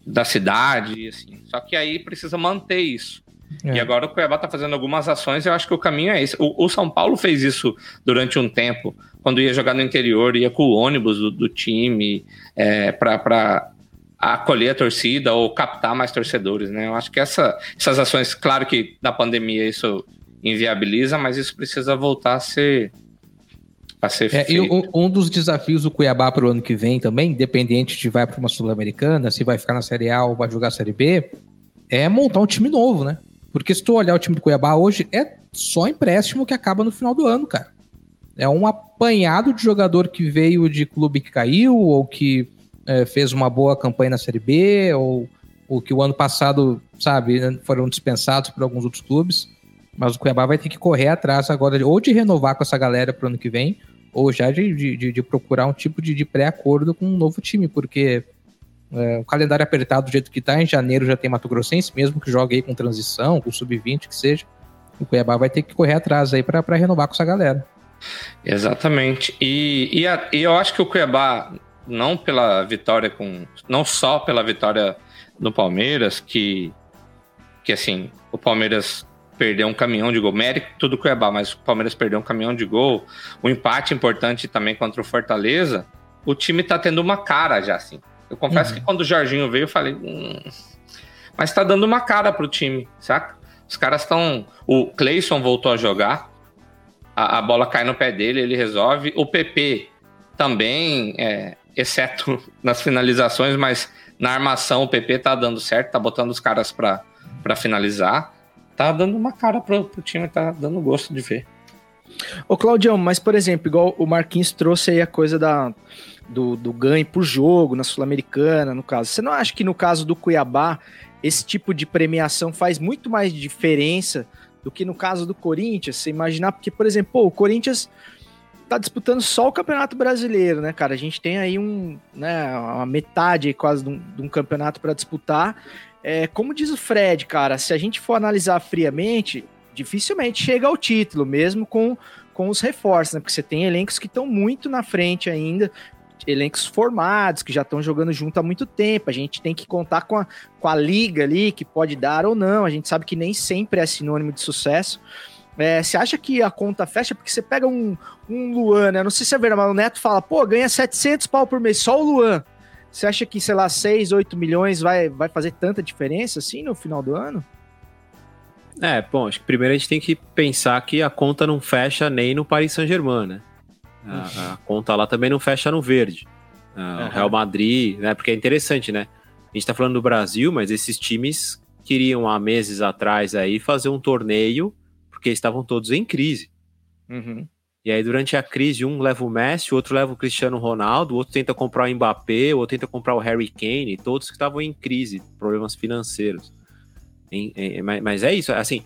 da cidade, assim. Só que aí precisa manter isso. É. E agora o Cuiabá está fazendo algumas ações e eu acho que o caminho é esse. O, o, São Paulo fez isso durante um tempo, quando ia jogar no interior, ia com o ônibus do, do time é, para acolher a torcida ou captar mais torcedores, né? Eu acho que essa, essas ações, claro que na pandemia isso inviabiliza, mas isso precisa voltar a ser a ser é, e um, um, dos desafios do Cuiabá para o ano que vem também, independente de vai para uma Sul-Americana, se vai ficar na Série A ou vai jogar a Série B, é montar um time novo, né? Porque se tu olhar o time do Cuiabá hoje, é só empréstimo que acaba no final do ano, cara. É um apanhado de jogador que veio de clube que caiu, ou que é, fez uma boa campanha na Série B, ou, ou que o ano passado, sabe, foram dispensados por alguns outros clubes. Mas o Cuiabá vai ter que correr atrás agora, ou de renovar com essa galera para o ano que vem, ou já de, de, de procurar um tipo de, de pré-acordo com um novo time, porque é, o calendário apertado do jeito que está, em janeiro já tem Mato Grossense, mesmo que jogue aí com transição, com sub-20, que seja. O Cuiabá vai ter que correr atrás aí para renovar com essa galera. Exatamente. E, e, a, e, eu acho que o Cuiabá, não pela vitória com. Não só pela vitória no Palmeiras, que, que assim, o Palmeiras perdeu um caminhão de gol. Mérito do Cuiabá, mas o Palmeiras perdeu um caminhão de gol. O um empate importante também contra o Fortaleza. O time tá tendo uma cara já, assim. Eu confesso uhum. que quando o Jorginho veio, eu falei. Hum, mas tá dando uma cara pro time, saca? Os caras estão. O Cleison voltou a jogar. A, a, bola cai no pé dele, ele resolve. O PP também, é, exceto nas finalizações, mas na armação o PP tá dando certo, tá botando os caras para finalizar tá dando uma cara pro, pro time, tá dando gosto de ver. Ô, Claudião, mas por exemplo, igual o Marquinhos trouxe aí a coisa da, do, do ganho por jogo na Sul-Americana, no caso. Você não acha que no caso do Cuiabá, esse tipo de premiação faz muito mais diferença do que no caso do Corinthians? Você imaginar, porque, por exemplo, pô, o Corinthians tá disputando só o Campeonato Brasileiro, né, cara? A gente tem aí um, né, uma metade quase de um, de um campeonato para disputar é, como diz o Fred, cara, se a gente for analisar friamente, dificilmente chega ao título, mesmo com, com os reforços, né? Porque você tem elencos que estão muito na frente ainda, elencos formados, que já estão jogando junto há muito tempo. A gente tem que contar com a, com a liga ali, que pode dar ou não. A gente sabe que nem sempre é sinônimo de sucesso. É, você acha que a conta fecha? Porque você pega um, um Luan, né? Não sei se é verdade, mas o Neto fala, pô, ganha 700 pau por mês, só o Luan. Você acha que, sei lá, 6, 8 milhões vai, vai fazer tanta diferença assim no final do ano? É, bom, acho que primeiro a gente tem que pensar que a conta não fecha nem no Paris Saint-Germain, né? A, a, conta lá também não fecha no verde. uhum. O Real Madrid, né? Porque é interessante, né? A gente tá falando do Brasil, mas esses times queriam há meses atrás aí fazer um torneio porque estavam todos em crise. Uhum. E aí, durante a crise, um leva o Messi, o outro leva o Cristiano Ronaldo, o outro tenta comprar o Mbappé, o outro tenta comprar o Harry Kane, todos que estavam em crise, problemas financeiros. Em, em, mas é isso, assim,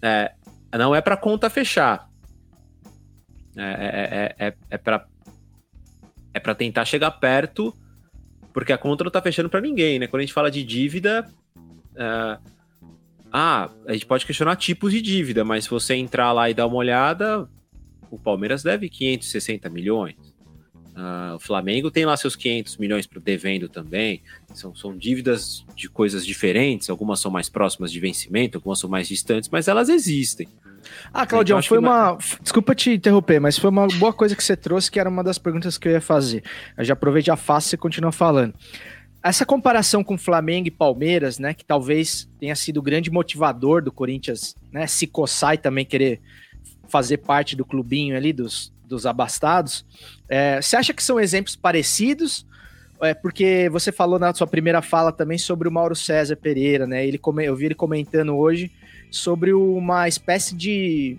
é, não é para conta fechar. É, é, é, é, é para é para tentar chegar perto, porque a conta não tá fechando para ninguém, né? Quando a gente fala de dívida, uh, ah, a gente pode questionar tipos de dívida, mas se você entrar lá e dar uma olhada, o Palmeiras deve 560 milhões. Uh, o Flamengo tem lá seus 500 milhões para devendo também. São, são dívidas de coisas diferentes. Algumas são mais próximas de vencimento, algumas são mais distantes, mas elas existem. Ah, Claudião, então, foi uma. Desculpa te interromper, mas foi uma boa coisa que você trouxe, que era uma das perguntas que eu ia fazer. Eu já aproveito, já faço e você continua falando. Essa comparação com Flamengo e Palmeiras, né, que talvez tenha sido o grande motivador do Corinthians, né, se coçar e também querer fazer parte do clubinho ali dos, dos abastados. É, você acha que são exemplos parecidos? É, porque você falou na sua primeira fala também sobre o Mauro César Pereira, né? Ele, eu vi ele comentando hoje sobre uma espécie de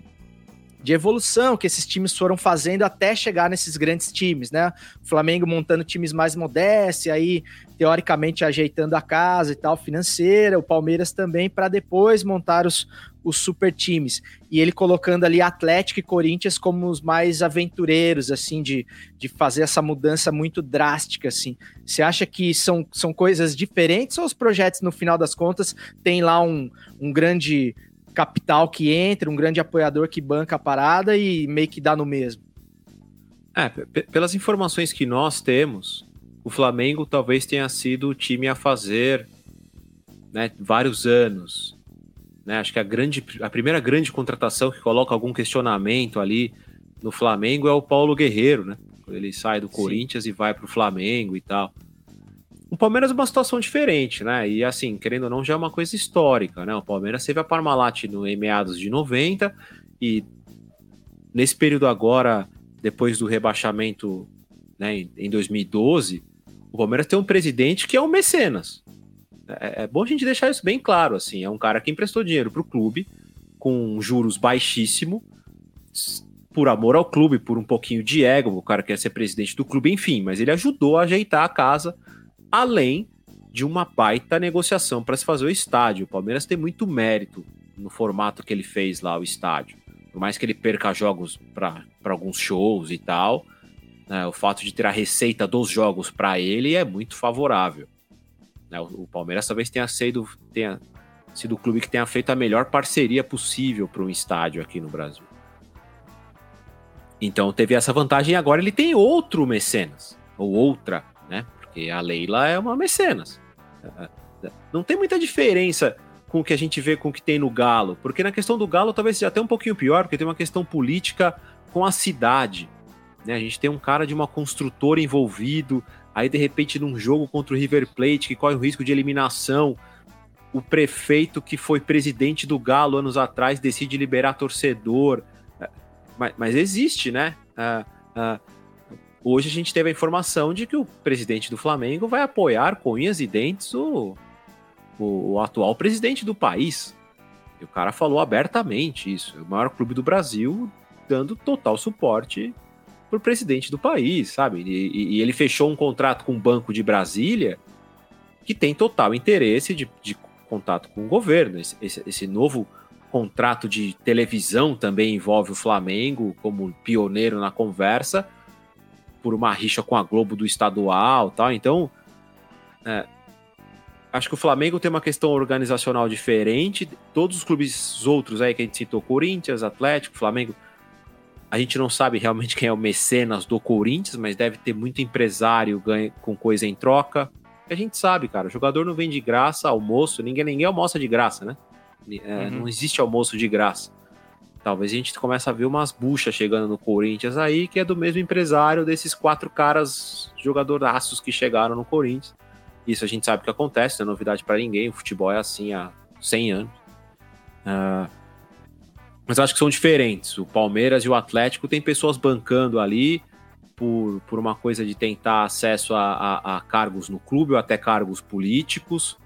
de evolução que esses times foram fazendo até chegar nesses grandes times, né? O Flamengo montando times mais modestos, aí teoricamente ajeitando a casa e tal, financeira, o Palmeiras também, para depois montar os, os super times. E ele colocando ali Atlético e Corinthians como os mais aventureiros, assim, de, de fazer essa mudança muito drástica, assim. Você acha que são, são coisas diferentes ou os projetos, no final das contas, tem lá um, um grande capital que entra, um grande apoiador que banca a parada e meio que dá no mesmo. É, pelas informações que nós temos, o Flamengo talvez tenha sido o time a fazer né, vários anos. Né? Acho que a, grande, a primeira grande contratação que coloca algum questionamento ali no Flamengo é o Paulo Guerreiro, né? Ele sai do Corinthians Sim. e vai para o Flamengo e tal. O Palmeiras é uma situação diferente, né? E assim, querendo ou não, já é uma coisa histórica, né? O Palmeiras teve a Parmalat no, em meados de 90 e nesse período agora, depois do rebaixamento né, em 2012, o Palmeiras tem um presidente que é um mecenas. É, é bom a gente deixar isso bem claro, assim. É um cara que emprestou dinheiro para o clube com juros baixíssimo, por amor ao clube, por um pouquinho de ego, o cara quer ser presidente do clube, enfim, mas ele ajudou a ajeitar a casa, além de uma baita negociação para se fazer o estádio. O Palmeiras tem muito mérito no formato que ele fez lá o estádio. Por mais que ele perca jogos para alguns shows e tal, né, o fato de ter a receita dos jogos para ele é muito favorável. Né, o, o, Palmeiras talvez tenha sido, tenha sido o clube que tenha feito a melhor parceria possível para um estádio aqui no Brasil. Então teve essa vantagem e agora ele tem outro mecenas, ou outra, né? Porque a Leila é uma mecenas. Não tem muita diferença com o que a gente vê com o que tem no Galo, porque na questão do Galo talvez seja até um pouquinho pior, porque tem uma questão política com a cidade. Né? A gente tem um cara de uma construtora envolvido, aí de repente num jogo contra o River Plate que corre o risco de eliminação, o prefeito que foi presidente do Galo anos atrás decide liberar torcedor. Mas, mas existe, né? Uh, uh, hoje a gente teve a informação de que o presidente do Flamengo vai apoiar com unhas e dentes o, o, o atual presidente do país. E o cara falou abertamente isso. É o maior clube do Brasil dando total suporte pro presidente do país, sabe? E, e, ele fechou um contrato com o Banco de Brasília que tem total interesse de, de contato com o governo. Esse, esse, esse, novo contrato de televisão também envolve o Flamengo como pioneiro na conversa por uma rixa com a Globo do estadual tal. Então, é, acho que o Flamengo tem uma questão organizacional diferente. Todos os clubes outros aí que a gente citou, Corinthians, Atlético, Flamengo, a gente não sabe realmente quem é o mecenas do Corinthians, mas deve ter muito empresário ganha, com coisa em troca. A gente sabe, cara, o jogador não vem de graça, almoço, ninguém, ninguém almoça de graça, né? É, uhum. Não existe almoço de graça. Talvez a gente comece a ver umas buchas chegando no Corinthians aí, que é do mesmo empresário desses quatro caras jogadoraços que chegaram no Corinthians. Isso a gente sabe que acontece, não é novidade para ninguém, o futebol é assim há 100 anos. Uh, mas acho que são diferentes. O Palmeiras e o Atlético tem pessoas bancando ali por, por uma coisa de tentar acesso a, a, a cargos no clube ou até cargos políticos.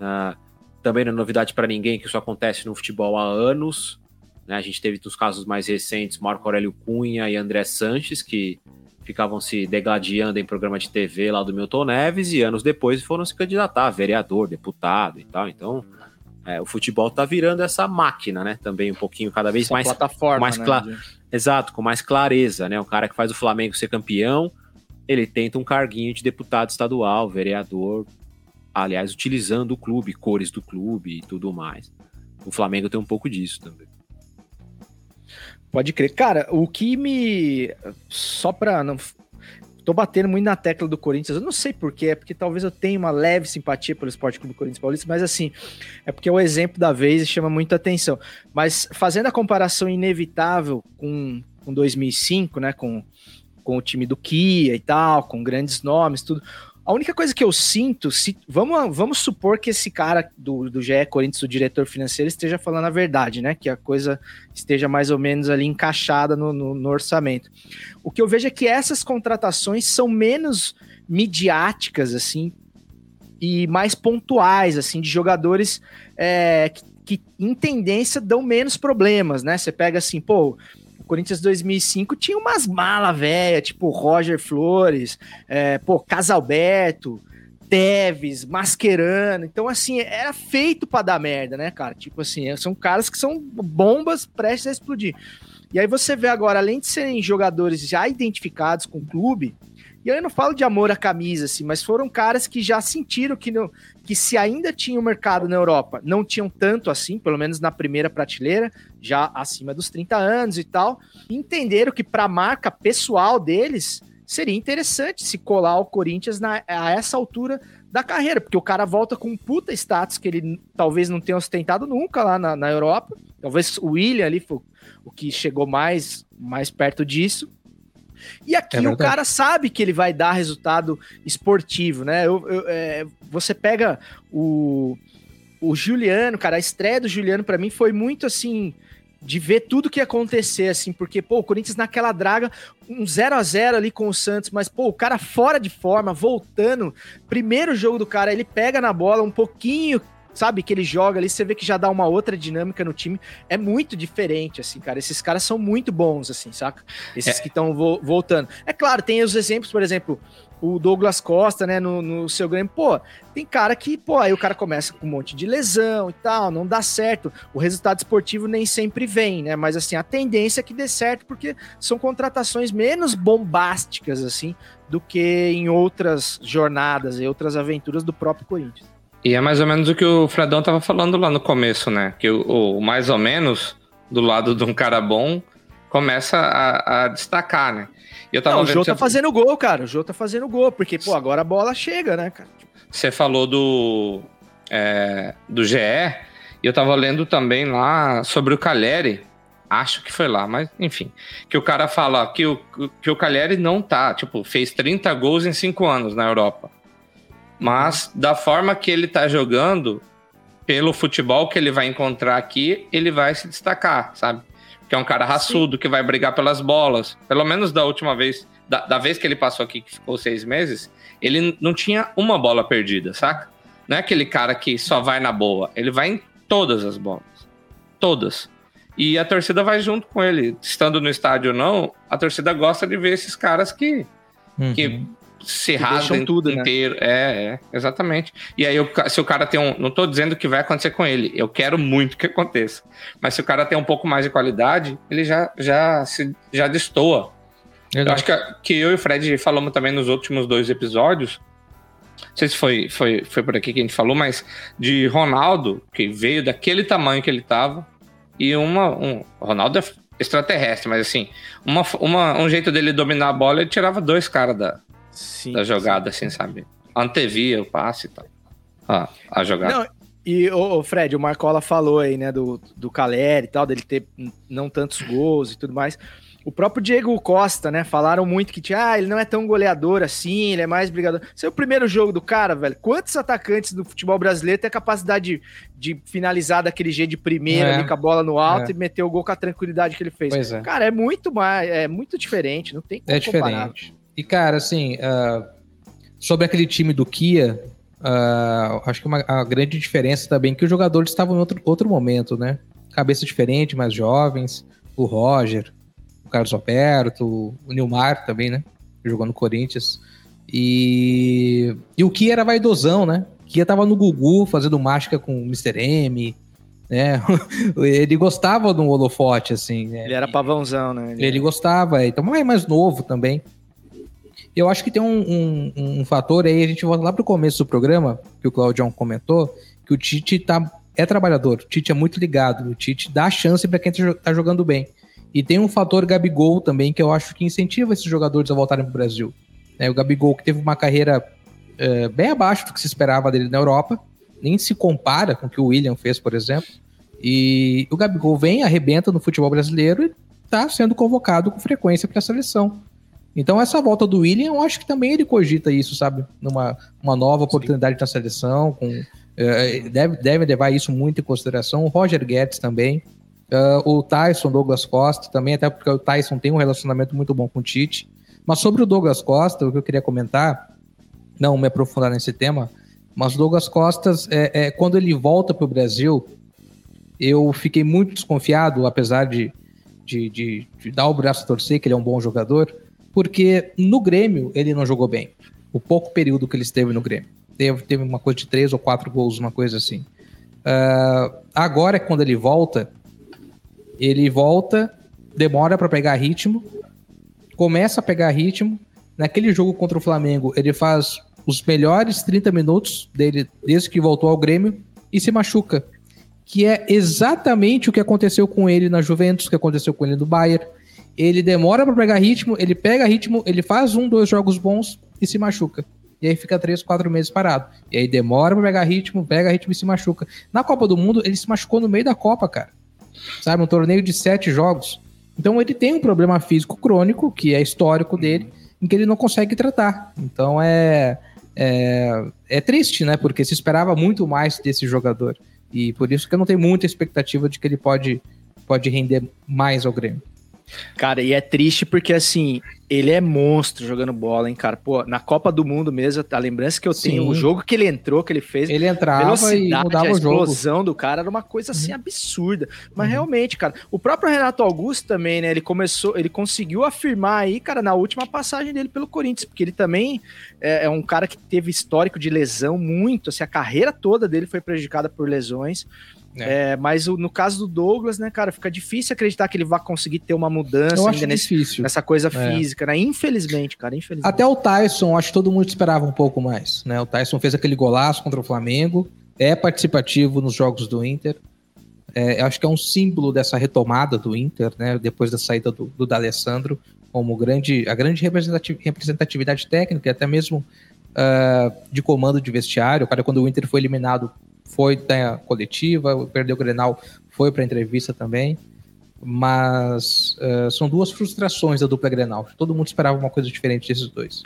Uh, também não é novidade para ninguém que isso acontece no futebol há anos. Né? A gente teve nos casos mais recentes Marco Aurélio Cunha e André Sanches, que ficavam se degladiando em programa de TV lá do Milton Neves e anos depois foram se candidatar a vereador, deputado e tal. Então, é, o futebol tá virando essa máquina, né? Também um pouquinho cada vez essa mais plataforma, mais né, exato, com mais clareza, né? O cara que faz o Flamengo ser campeão, ele tenta um carguinho de deputado estadual, vereador, aliás, utilizando o clube, cores do clube e tudo mais. O Flamengo tem um pouco disso também. Pode crer. Cara, o que me. Só pra não tô batendo muito na tecla do Corinthians. Eu não sei porquê, é porque talvez eu tenha uma leve simpatia pelo Esporte Clube Corinthians Paulista, mas assim, é porque é o exemplo da vez e chama muita atenção. Mas fazendo a comparação inevitável com, com 2005, né, com, com o time do Kia e tal, com grandes nomes, tudo. A única coisa que eu sinto, se, vamos, vamos supor que esse cara do, do GE Corinthians, o diretor financeiro, esteja falando a verdade, né? Que a coisa esteja mais ou menos ali encaixada no, no, no orçamento. O que eu vejo é que essas contratações são menos midiáticas, assim, e mais pontuais, assim, de jogadores é, que, que, em tendência, dão menos problemas, né? Você pega assim, pô, Corinthians 2005 tinha umas malas velhas, tipo Roger Flores, é, pô, Casalberto, Teves, Mascherano. Então, assim, era feito para dar merda, né, cara? Tipo assim, são caras que são bombas prestes a explodir. E aí você vê agora, além de serem jogadores já identificados com o clube, e eu não falo de amor à camisa, assim, mas foram caras que já sentiram que, que se ainda tinha o um mercado na Europa, não tinham tanto assim, pelo menos na primeira prateleira, já acima dos 30 anos e tal, entenderam que para a marca pessoal deles seria interessante se colar o Corinthians na, a essa altura da carreira, porque o cara volta com um puta status que ele talvez não tenha ostentado nunca lá na, na Europa. Talvez o William ali foi o que chegou mais, mais perto disso. E aqui é o cara sabe que ele vai dar resultado esportivo, né? Eu, eu, é, você pega o, o Juliano, cara, a estreia do Juliano para mim foi muito assim de ver tudo que ia acontecer, assim, porque, pô, o Corinthians naquela draga, um 0 a 0 ali com o Santos, mas, pô, o cara fora de forma, voltando, primeiro jogo do cara, ele pega na bola um pouquinho sabe, que ele joga ali, você vê que já dá uma outra dinâmica no time. É muito diferente, assim, cara. Esses caras são muito bons, assim, saca? Esses É. que estão vo voltando. É claro, tem os exemplos, por exemplo, o Douglas Costa, né, no, no seu Grêmio, pô, tem cara que, pô, aí o cara começa com um monte de lesão e tal, não dá certo. O resultado esportivo nem sempre vem, né? Mas assim, a tendência é que dê certo porque são contratações menos bombásticas, assim, do que em outras jornadas e outras aventuras do próprio Corinthians. E é mais ou menos o que o Fredão tava falando lá no começo, né? Que o, o mais ou menos, do lado de um cara bom, começa a, a destacar, né? E eu tava Não, o Jô você- tá fazendo gol, cara. O Jô tá fazendo gol, porque, pô, agora a bola chega, né, cara? Você falou do, é, do GE, e eu tava lendo também lá sobre o Caleri. Acho que foi lá, mas enfim. Que o cara fala que o, que o Caleri não tá, tipo, fez 30 gols em 5 anos na Europa. Mas da forma que ele tá jogando, pelo futebol que ele vai encontrar aqui, ele vai se destacar, sabe? Que é um cara raçudo, que vai brigar pelas bolas. Pelo menos da última vez, da, da vez que ele passou aqui, que ficou seis meses, ele não tinha uma bola perdida, saca? Não é aquele cara que só vai na boa. Ele vai em todas as bolas. Todas. E a torcida vai junto com ele. Estando no estádio ou não, a torcida gosta de ver esses caras que, Uhum. Que deixam tudo, né? inteiro. É, é, exatamente. E aí, se o cara tem um. Não tô dizendo que vai acontecer com ele. Eu quero muito que aconteça. Mas se o cara tem um pouco mais de qualidade, ele já, já, se, já destoa. Eu acho que, que eu e o Fred falamos também nos últimos dois episódios. Não sei se foi, foi, foi por aqui que a gente falou, mas de Ronaldo, que veio daquele tamanho que ele tava, e uma. Um, Ronaldo é extraterrestre, mas assim, uma, uma, um jeito dele dominar a bola, ele tirava dois caras da, Sim. da jogada, assim, sabe? Antevia o passe e tal. Ah, a jogada. Não, e o Fred, o Marcola falou aí, né, do, do Caleri e tal, dele ter não tantos gols e tudo mais. O próprio Diego Costa, né, falaram muito que tinha, ah, ele não é tão goleador assim, ele é mais brigador. Esse é o primeiro jogo do cara, velho. Quantos atacantes do futebol brasileiro têm a capacidade de, de finalizar daquele jeito de primeira, É. ali com a bola no alto É. e meter o gol com a tranquilidade que ele fez? Pois é. Cara, é muito mais, é muito diferente, não tem como É comparar. E, cara, assim, ah, sobre aquele time do Kia, ah, acho que uma, a grande diferença também é que os jogadores estavam em outro, outro momento, né? Cabeça diferente, mais jovens. O Roger, o Carlos Alberto, o Nilmar também, né? Jogou no Corinthians. E, e o Kia era vaidosão, né? O Kia tava no Gugu fazendo mágica com o Mr. M, né? Ele gostava do holofote, assim. Né? Ele era pavãozão, né? Ele gostava, então é mais novo também. Eu acho que tem um, um- um fator aí, a gente volta lá pro começo do programa, que o Claudião comentou, que o Tite tá, é trabalhador, o Tite é muito ligado, o Tite dá chance para quem tá jo- tá jogando bem. E tem um fator Gabigol também, que eu acho que incentiva esses jogadores a voltarem pro Brasil. É, o Gabigol que teve uma carreira é, bem abaixo do que se esperava dele na Europa, nem se compara com o que o William fez, por exemplo. E o Gabigol vem, arrebenta no futebol brasileiro e tá sendo convocado com frequência para a seleção. Então essa volta do William, eu acho que também ele cogita isso, sabe? Numa uma nova oportunidade na seleção, com eh, deve, deve levar isso muito em consideração. O Roger Guedes também, eh, o Tyson Douglas Costa também, até porque o Tyson tem um relacionamento muito bom com o Tite. Mas sobre o Douglas Costa, o que eu queria comentar, não me aprofundar nesse tema, mas o Douglas Costas, é, é, quando ele volta para o Brasil, eu fiquei muito desconfiado, apesar de, de, de, de dar o braço a torcer, que ele é um bom jogador, porque no Grêmio ele não jogou bem. O pouco período que ele esteve no Grêmio. Teve, teve uma coisa de três ou quatro gols, uma coisa assim. Ah, agora, quando ele volta, ele volta, demora para pegar ritmo, começa a pegar ritmo. Naquele jogo contra o Flamengo, ele faz os melhores 30 minutos dele desde que voltou ao Grêmio e se machuca. Que é exatamente o que aconteceu com ele na Juventus, que aconteceu com ele no Bayern. Ele demora para pegar ritmo, ele pega ritmo, ele faz um, dois jogos bons e se machuca. E aí fica três, quatro meses parado. E aí demora para pegar ritmo, pega ritmo e se machuca. Na Copa do Mundo, ele se machucou no meio da Copa, cara. Sabe, um torneio de sete jogos. Então ele tem um problema físico crônico, que é histórico dele, em que ele não consegue tratar. Então é, é, é triste, né? Porque se esperava muito mais desse jogador. E por isso que eu não tenho muita expectativa de que ele pode pode render mais ao Grêmio. Cara, e é triste porque, assim, ele é monstro jogando bola, hein, cara? Pô, na Copa do Mundo mesmo, a lembrança que eu tenho, Sim. o jogo que ele entrou, que ele fez, Ele entrava e velocidade, mudava a o jogo. explosão do cara era uma coisa, assim, absurda. Mas realmente, cara, o próprio Renato Augusto também, né, ele começou, ele conseguiu afirmar aí, cara, na última passagem dele pelo Corinthians, porque ele também é, é um cara que teve histórico de lesão muito, assim, a carreira toda dele foi prejudicada por lesões. É, mas o- no caso do Douglas, né, cara, fica difícil acreditar que ele vai conseguir ter uma mudança ainda nesse, nessa coisa É. física, né? Infelizmente, cara, infelizmente. Até o Tyson, acho que todo mundo esperava um pouco mais. Né? O Tyson fez aquele golaço contra o Flamengo, é participativo nos jogos do Inter. É, eu acho que é um símbolo dessa retomada do Inter, né? depois da saída do, do D'Alessandro, como grande, a grande representati- representatividade técnica e até mesmo ah, de comando de vestiário. O cara, quando o Inter foi eliminado, foi da coletiva, perdeu o Grenal, foi para entrevista também. Mas ah, são duas frustrações da dupla Grenal. Todo mundo esperava uma coisa diferente desses dois.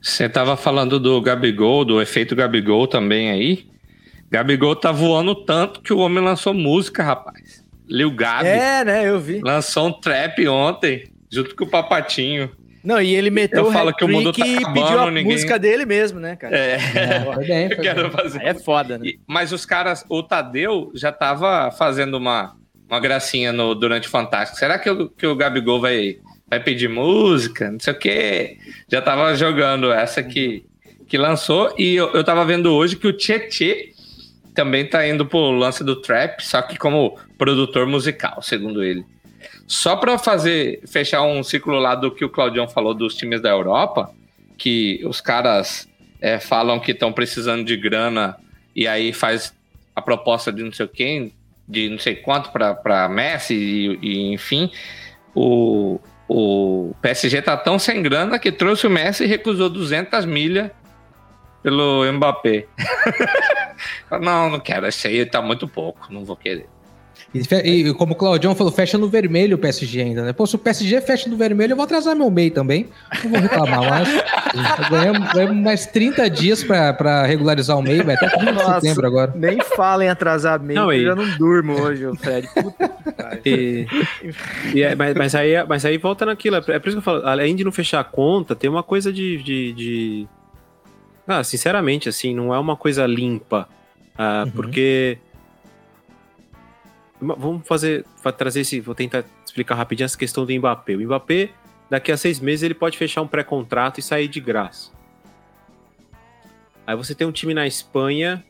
Você tava falando do Gabigol, do efeito Gabigol também aí. Gabigol tá voando tanto que o homem lançou música, rapaz. Lil Gabi É, né, eu vi. lançou um trap ontem, junto com o Papatinho. Não, e ele meteu Eu o falo que o mundo tá hat-trick e acabando, pediu a ninguém- música dele mesmo, né, cara? É, Foi bem, eu foi quero bem. fazer. Aí é foda, né? E- Mas os caras, o Tadeu já tava fazendo uma, uma gracinha no, durante o Fantástico. Será que o, que o Gabigol vai, vai pedir música? Não sei o quê. Já tava jogando essa que, que lançou. E eu, eu tava vendo hoje que o Tietê também tá indo pro lance do trap, só que como produtor musical, segundo ele. Só para fazer fechar um ciclo lá do que o Claudião falou dos times da Europa, que os caras é, falam que estão precisando de grana e aí faz a proposta de não sei quem, de não sei quanto para Messi e, e, enfim, o, o PSG tá tão sem grana que trouxe o Messi e recusou 200 milhas pelo Mbappé. não, não quero, esse aí tá muito pouco, não vou querer. E, e como o Claudião falou, fecha no vermelho o PSG ainda, né? Pô, se o PSG fecha no vermelho, eu vou atrasar meu MEI também. Não vou reclamar mais. Ganhamos, ganhamos mais 30 dias pra, pra regularizar o MEI, vai até 30 de Nossa. setembro agora. Nem fala em atrasar meio, Não, eu e- já não durmo hoje, Fred. Puta que pariu. E, e é- mas, mas aí, mas aí volta naquilo. É por isso que eu falo, além de não fechar a conta, tem uma coisa de. de, de- Ah, sinceramente, assim, não é uma coisa limpa. Ah, Uhum. Porque. Vamos fazer. fa- trazer esse. Vou tentar explicar rapidinho essa questão do Mbappé. O Mbappé, daqui a seis meses, ele pode fechar um pré-contrato e sair de graça. Aí você tem um time na Espanha,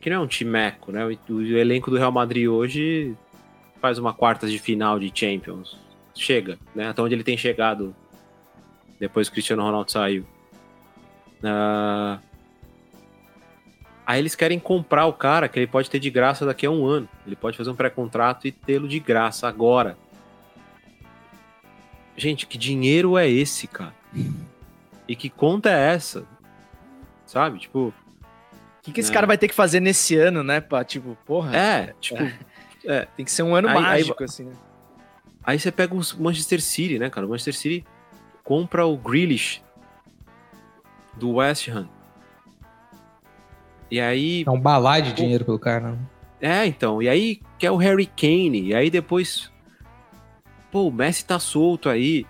que não é um timeco, né? O, o elenco do Real Madrid hoje faz uma quartas de final de Champions. Chega, né? Até onde ele tem chegado depois que o Cristiano Ronaldo saiu. Ah, Aí eles querem comprar o cara que ele pode ter de graça daqui a um ano. Ele pode fazer um pré-contrato e tê-lo de graça agora. Gente, que dinheiro é esse, cara? E que conta é essa? Sabe? Tipo, O que, que esse É. cara vai ter que fazer nesse ano, né? Pra, tipo, porra. é, tipo, Tem que ser um ano Aí- aí- mágico, assim, né? Aí você pega o Manchester City, né, cara? O Manchester City compra o Grealish do West Ham. E aí. É um balai de dinheiro pelo cara. né? É, então. E aí quer o Harry Kane. E aí depois. Pô, o Messi tá solto aí.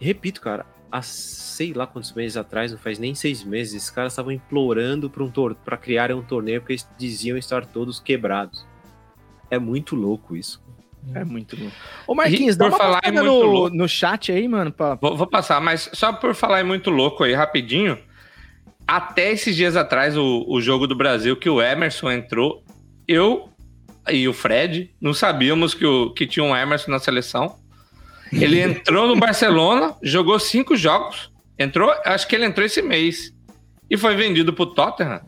E repito, cara. Há sei lá quantos meses atrás, não faz nem seis meses, esses caras estavam implorando para um tor pra criarem um torneio porque eles diziam estar todos quebrados. É muito louco isso. É muito bom. Ô, Marquinhos, dá por uma falar muito no, louco- no chat aí, mano. Pra... Vou, vou passar, mas só por falar em muito louco aí, rapidinho. Até esses dias atrás, o, o jogo do Brasil, que o Emerson entrou, eu e o Fred não sabíamos que, o, que tinha um Emerson na seleção. Ele entrou no Barcelona, jogou cinco jogos, entrou, acho que ele entrou esse mês. E foi vendido pro Tottenham.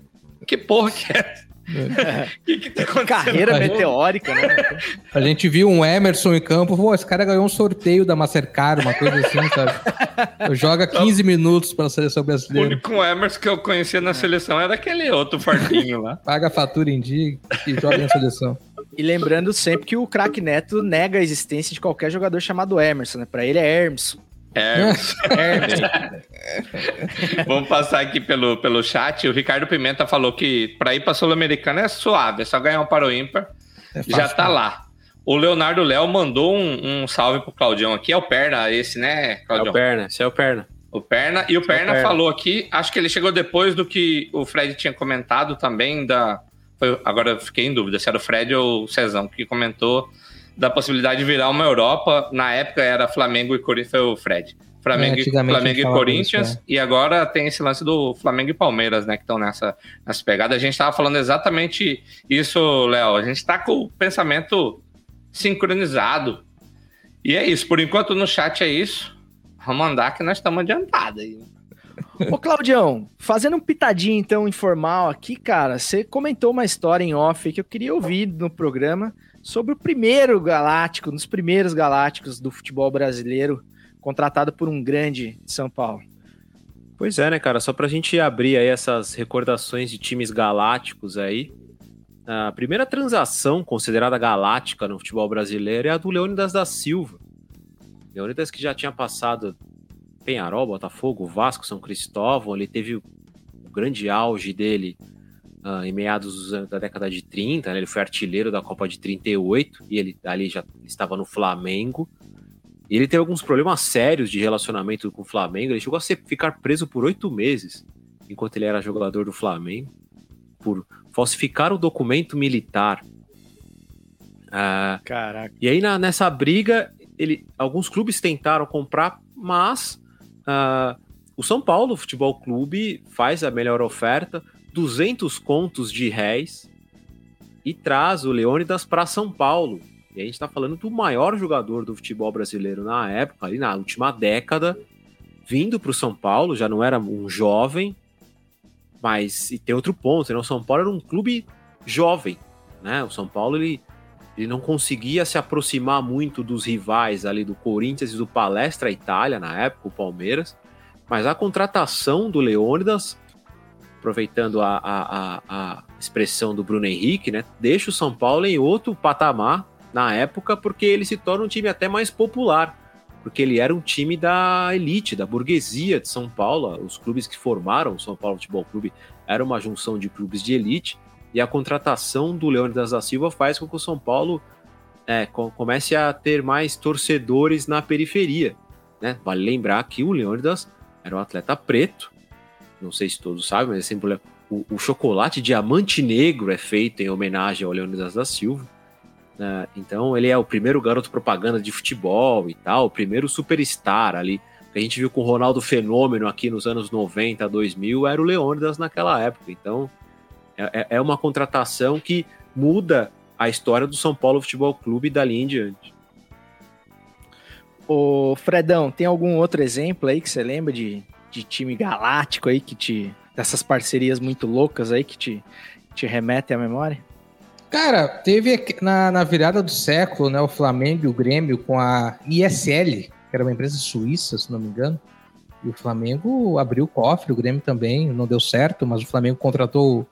Que porra que é? O que, que tá acontecendo? Carreira meteórica, né? A gente viu um Emerson em campo, pô, esse cara ganhou um sorteio da Mastercard, uma coisa assim, sabe? Joga 15 minutos pela seleção O brasileira, único Emerson que eu conhecia na seleção era aquele outro fartinho lá. paga a fatura em dia e joga na seleção. E lembrando sempre que o craque Neto nega a existência de qualquer jogador chamado Emerson, né? Pra ele é Hermes. Emerson. Hermes. Vamos passar aqui pelo, pelo chat. O Ricardo Pimenta falou que para ir para Sul-Americana é suave, é só ganhar um para o ímpar. É fácil, Já tá né? lá. O Leonardo Léo mandou um, um salve pro Claudião aqui. É o Perna, esse, né, É Claudião? o Perna, esse é o Perna. O Perna. E o Perna, Perna. falou aqui, acho que ele chegou depois do que o Fred tinha comentado também da. foi- agora eu fiquei em dúvida se era o Fred ou o Cezão que comentou da possibilidade de virar uma Europa. Na época era Flamengo e Corinthians. Foi o Fred. Flamengo, É, e- Flamengo e Corinthians. isso, E agora tem esse lance do Flamengo e Palmeiras, né? Que estão nessa, nessa pegada. A gente tava falando exatamente isso, Léo. A gente tá com o pensamento sincronizado. E é isso. Por enquanto no chat é isso. Vamos andar que nós estamos adiantados aí. Ô, Claudião, fazendo um pitadinho então informal aqui, cara, você comentou uma história em off que eu queria ouvir no programa sobre o primeiro galáctico, dos primeiros galácticos do futebol brasileiro, contratado por um grande de São Paulo. Pois é, né, cara? Só pra gente abrir aí essas recordações de times galácticos aí. A primeira transação considerada galáctica no futebol brasileiro é a do Leônidas da Silva. Leônidas que já tinha passado Penharol, Botafogo, Vasco, São Cristóvão. Ele teve o grande auge dele ah, em meados dos anos- da década de 30. né? Ele foi artilheiro da Copa de 38 e ele ali já estava no Flamengo. E ele teve alguns problemas sérios de relacionamento com o Flamengo. Ele chegou a ser- ficar preso por oito meses enquanto ele era jogador do Flamengo por falsificar o documento militar. Ah, Caraca. e aí na- nessa briga, ele, alguns clubes tentaram comprar, mas ah, o São Paulo Futebol Clube faz a melhor oferta, 200 contos de réis e traz o Leônidas para São Paulo. E a gente está falando do maior jogador do futebol brasileiro na época, ali na última década, vindo para o São Paulo, já não era um jovem, mas e tem outro ponto, né? o São Paulo era um clube jovem, né? O São Paulo ele ele não conseguia se aproximar muito dos rivais ali do Corinthians e do Palestra Itália na época, o Palmeiras. Mas a contratação do Leônidas, aproveitando a, a, a, expressão do Bruno Henrique, né, deixa o São Paulo em outro patamar na época, porque ele se torna um time até mais popular. Porque ele era um time da elite, da burguesia de São Paulo. Os clubes que formaram o São Paulo Futebol Clube era uma junção de clubes de elite e a contratação do Leônidas da Silva faz com que o São Paulo é, co- comece a ter mais torcedores na periferia. Né? Vale lembrar que o Leônidas era um atleta preto, não sei se todos sabem, mas é sempre o, o chocolate diamante negro é feito em homenagem ao Leônidas da Silva. né? então ele é o primeiro garoto propaganda de futebol e tal, o primeiro superstar ali. Que a gente viu com o Ronaldo Fenômeno aqui nos anos 90, 2000, era o Leônidas naquela época. Então é, é- é uma contratação que muda a história do São Paulo Futebol Clube dali em diante. Ô, Fredão, tem algum outro exemplo aí que você lembra de, de time galáctico aí que te. dessas parcerias muito loucas aí que te, te remetem à memória? Cara, teve na, na virada do século, né, o Flamengo e o Grêmio com a ISL, que era uma empresa suíça, se não me engano. E o Flamengo abriu o cofre, o Grêmio também, não deu certo, mas o Flamengo contratou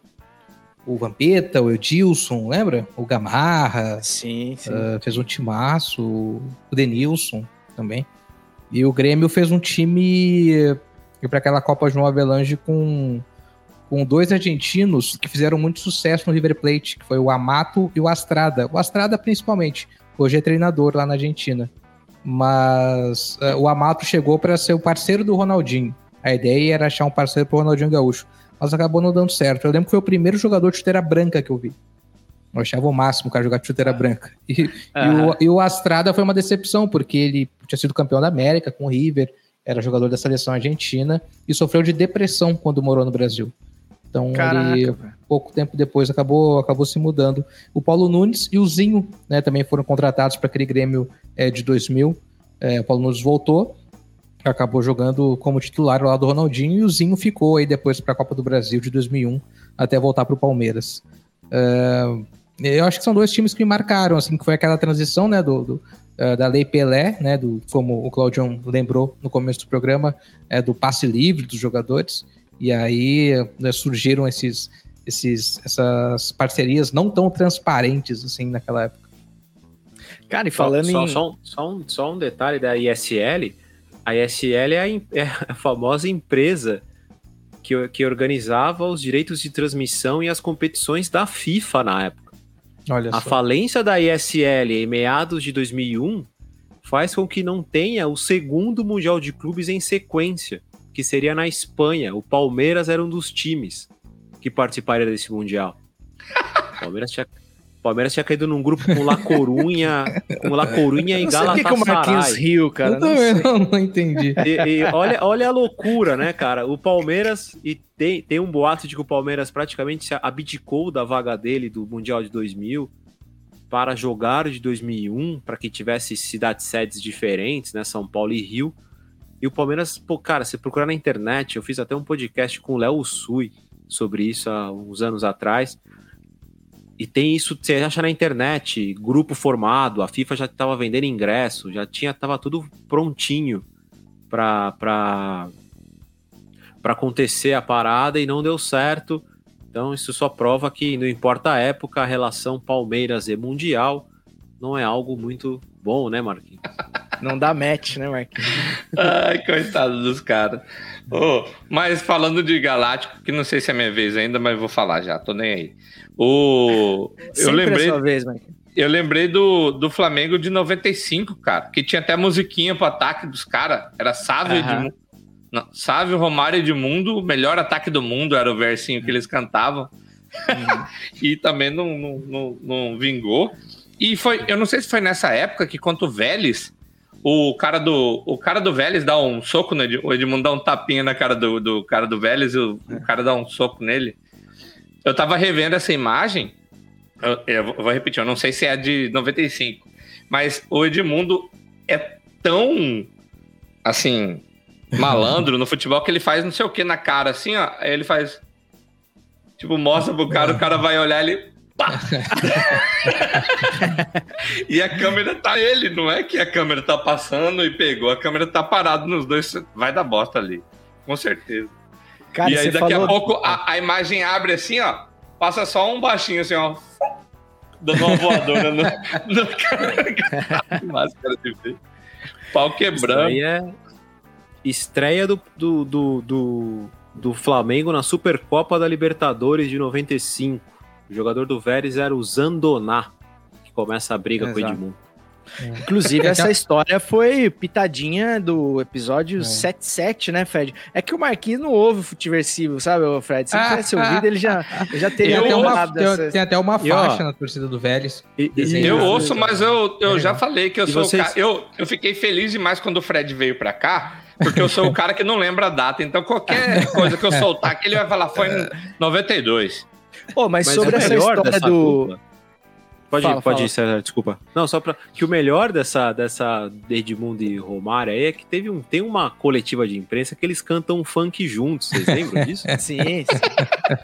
o Vampeta, o Edilson, lembra? O Gamarra, Sim, sim. Uh, fez um timaço, o Denilson também. E o Grêmio fez um time para aquela Copa João Avelange com, com dois argentinos que fizeram muito sucesso no River Plate, que foi o Amato e o Astrada. O Astrada principalmente, hoje é treinador lá na Argentina. Mas uh, o Amato chegou para ser o parceiro do Ronaldinho. A ideia era achar um parceiro para o Ronaldinho Gaúcho, mas acabou não dando certo. Eu lembro que foi o primeiro jogador de chuteira branca que eu vi. Eu achava o máximo o cara jogar de chuteira branca. E, e o, e o Astrada foi uma decepção, porque ele tinha sido campeão da América com o River, era jogador da seleção argentina e sofreu de depressão quando morou no Brasil. Então Caraca, ele, pouco tempo depois, acabou, acabou se mudando. O Paulo Nunes e o Zinho né, também foram contratados para aquele Grêmio é, de 2000. É, o Paulo Nunes voltou, acabou jogando como titular lá do Ronaldinho e o Zinho ficou aí depois para a Copa do Brasil de 2001 até voltar para o Palmeiras. É, eu acho que são dois times que me marcaram, assim, que foi aquela transição, né, do, do, uh, da Lei Pelé, né, do, como o Claudião lembrou no começo do programa, é, do passe livre dos jogadores, e aí né, surgiram esses, esses, essas parcerias não tão transparentes, assim, naquela época. Cara, e falando só, em. Só, um, só, um, só um detalhe da ISL. A ISL é a, é a famosa empresa que, que organizava os direitos de transmissão e as competições da FIFA na época. Olha A só. falência da ISL em meados de 2001 faz com que não tenha o segundo Mundial de Clubes em sequência, que seria na Espanha. O Palmeiras era um dos times que participaria desse Mundial. O Palmeiras tinha, Palmeiras tinha caído num grupo com La Corunha, com La Corunha e Não sei o que, o Marquinhos Galatasaray. riu, cara. eu Não não, não entendi. E, e olha, olha a loucura, né, cara? O Palmeiras, e tem, tem um boato de que o Palmeiras praticamente se abdicou da vaga dele do Mundial de 2000 para jogar de 2001, para que tivesse cidades sedes diferentes, né, São Paulo e Rio. E o Palmeiras, pô, cara, você procurar na internet, eu fiz até um podcast com o Léo Sui sobre isso há uns anos atrás. E tem isso, você acha na internet, grupo formado, a FIFA já estava vendendo ingresso, já tinha, tava tudo prontinho para para acontecer a parada e não deu certo. Então isso só prova que não importa a época, a relação Palmeiras e Mundial não é algo muito bom, né, Marquinhos? Não dá match, né, Marquinhos? Ai, coitado dos caras. Ô, mas falando de Galáctico, que não sei se é minha vez ainda, mas vou falar já, tô nem aí. O... Eu lembrei, sua vez, eu lembrei do, do Flamengo de 95, cara, que tinha até musiquinha pro ataque dos caras. Era Sávio Aham. Edmundo. Não, Sávio, Romário e Edmundo, o melhor ataque do mundo era o versinho que eles cantavam. e também não, não, não, não vingou. E foi, eu não sei se foi nessa época que, contra o Vélez, o cara do, o cara do Vélez dá um soco no Ed- o Edmundo dá um tapinha na cara do, do cara do Vélez e o, o cara dá um soco nele. Eu tava revendo essa imagem. Eu, eu vou- repetir, eu não sei se é de 95, mas o Edmundo é tão assim malandro no futebol que ele faz não sei o que na cara assim, ó. Aí ele faz tipo mostra pro cara, o cara vai olhar ele pá! e a câmera tá ele, não é que a câmera tá passando e pegou, a câmera tá parada nos dois, vai dar bosta ali, com certeza. Cara, e aí daqui falou... a pouco a, a imagem abre assim, ó, passa só um baixinho assim, ó, dando uma voadora no, no cara. Máscara de ver. Pau quebrando. é estreia do, do, do, do, do Flamengo na Supercopa da Libertadores de 95. O jogador do Vélez era o Zandoná, que começa a briga com o Exato. Edmundo. Inclusive, essa história foi pitadinha do episódio É. 77, né, Fred? É que o Marquinhos não ouve o Futiversivo, sabe, Fred? Se ele Ah, tivesse ouvido, ele já, ele já teria Tem até, Eu uma, dessa... tem até uma E, ó, faixa na torcida do Vélez. E- e-. Eu ouço, mas eu, eu já falei que eu E sou vocês- o cara. Eu, eu fiquei feliz demais quando o Fred veio pra cá, porque eu sou o cara que não lembra a data. Então, qualquer coisa que eu soltar aqui, ele vai falar, foi em 92. Pô, mas, Mas sobre o essa história do... dupla- Pode, Fala, ir, pode fala. ir, César, desculpa. Não, só pra. Que o melhor dessa, dessa Edmundo e Romário aí é que teve um, tem uma coletiva de imprensa que eles cantam funk juntos. Vocês lembram disso? Sim, sim.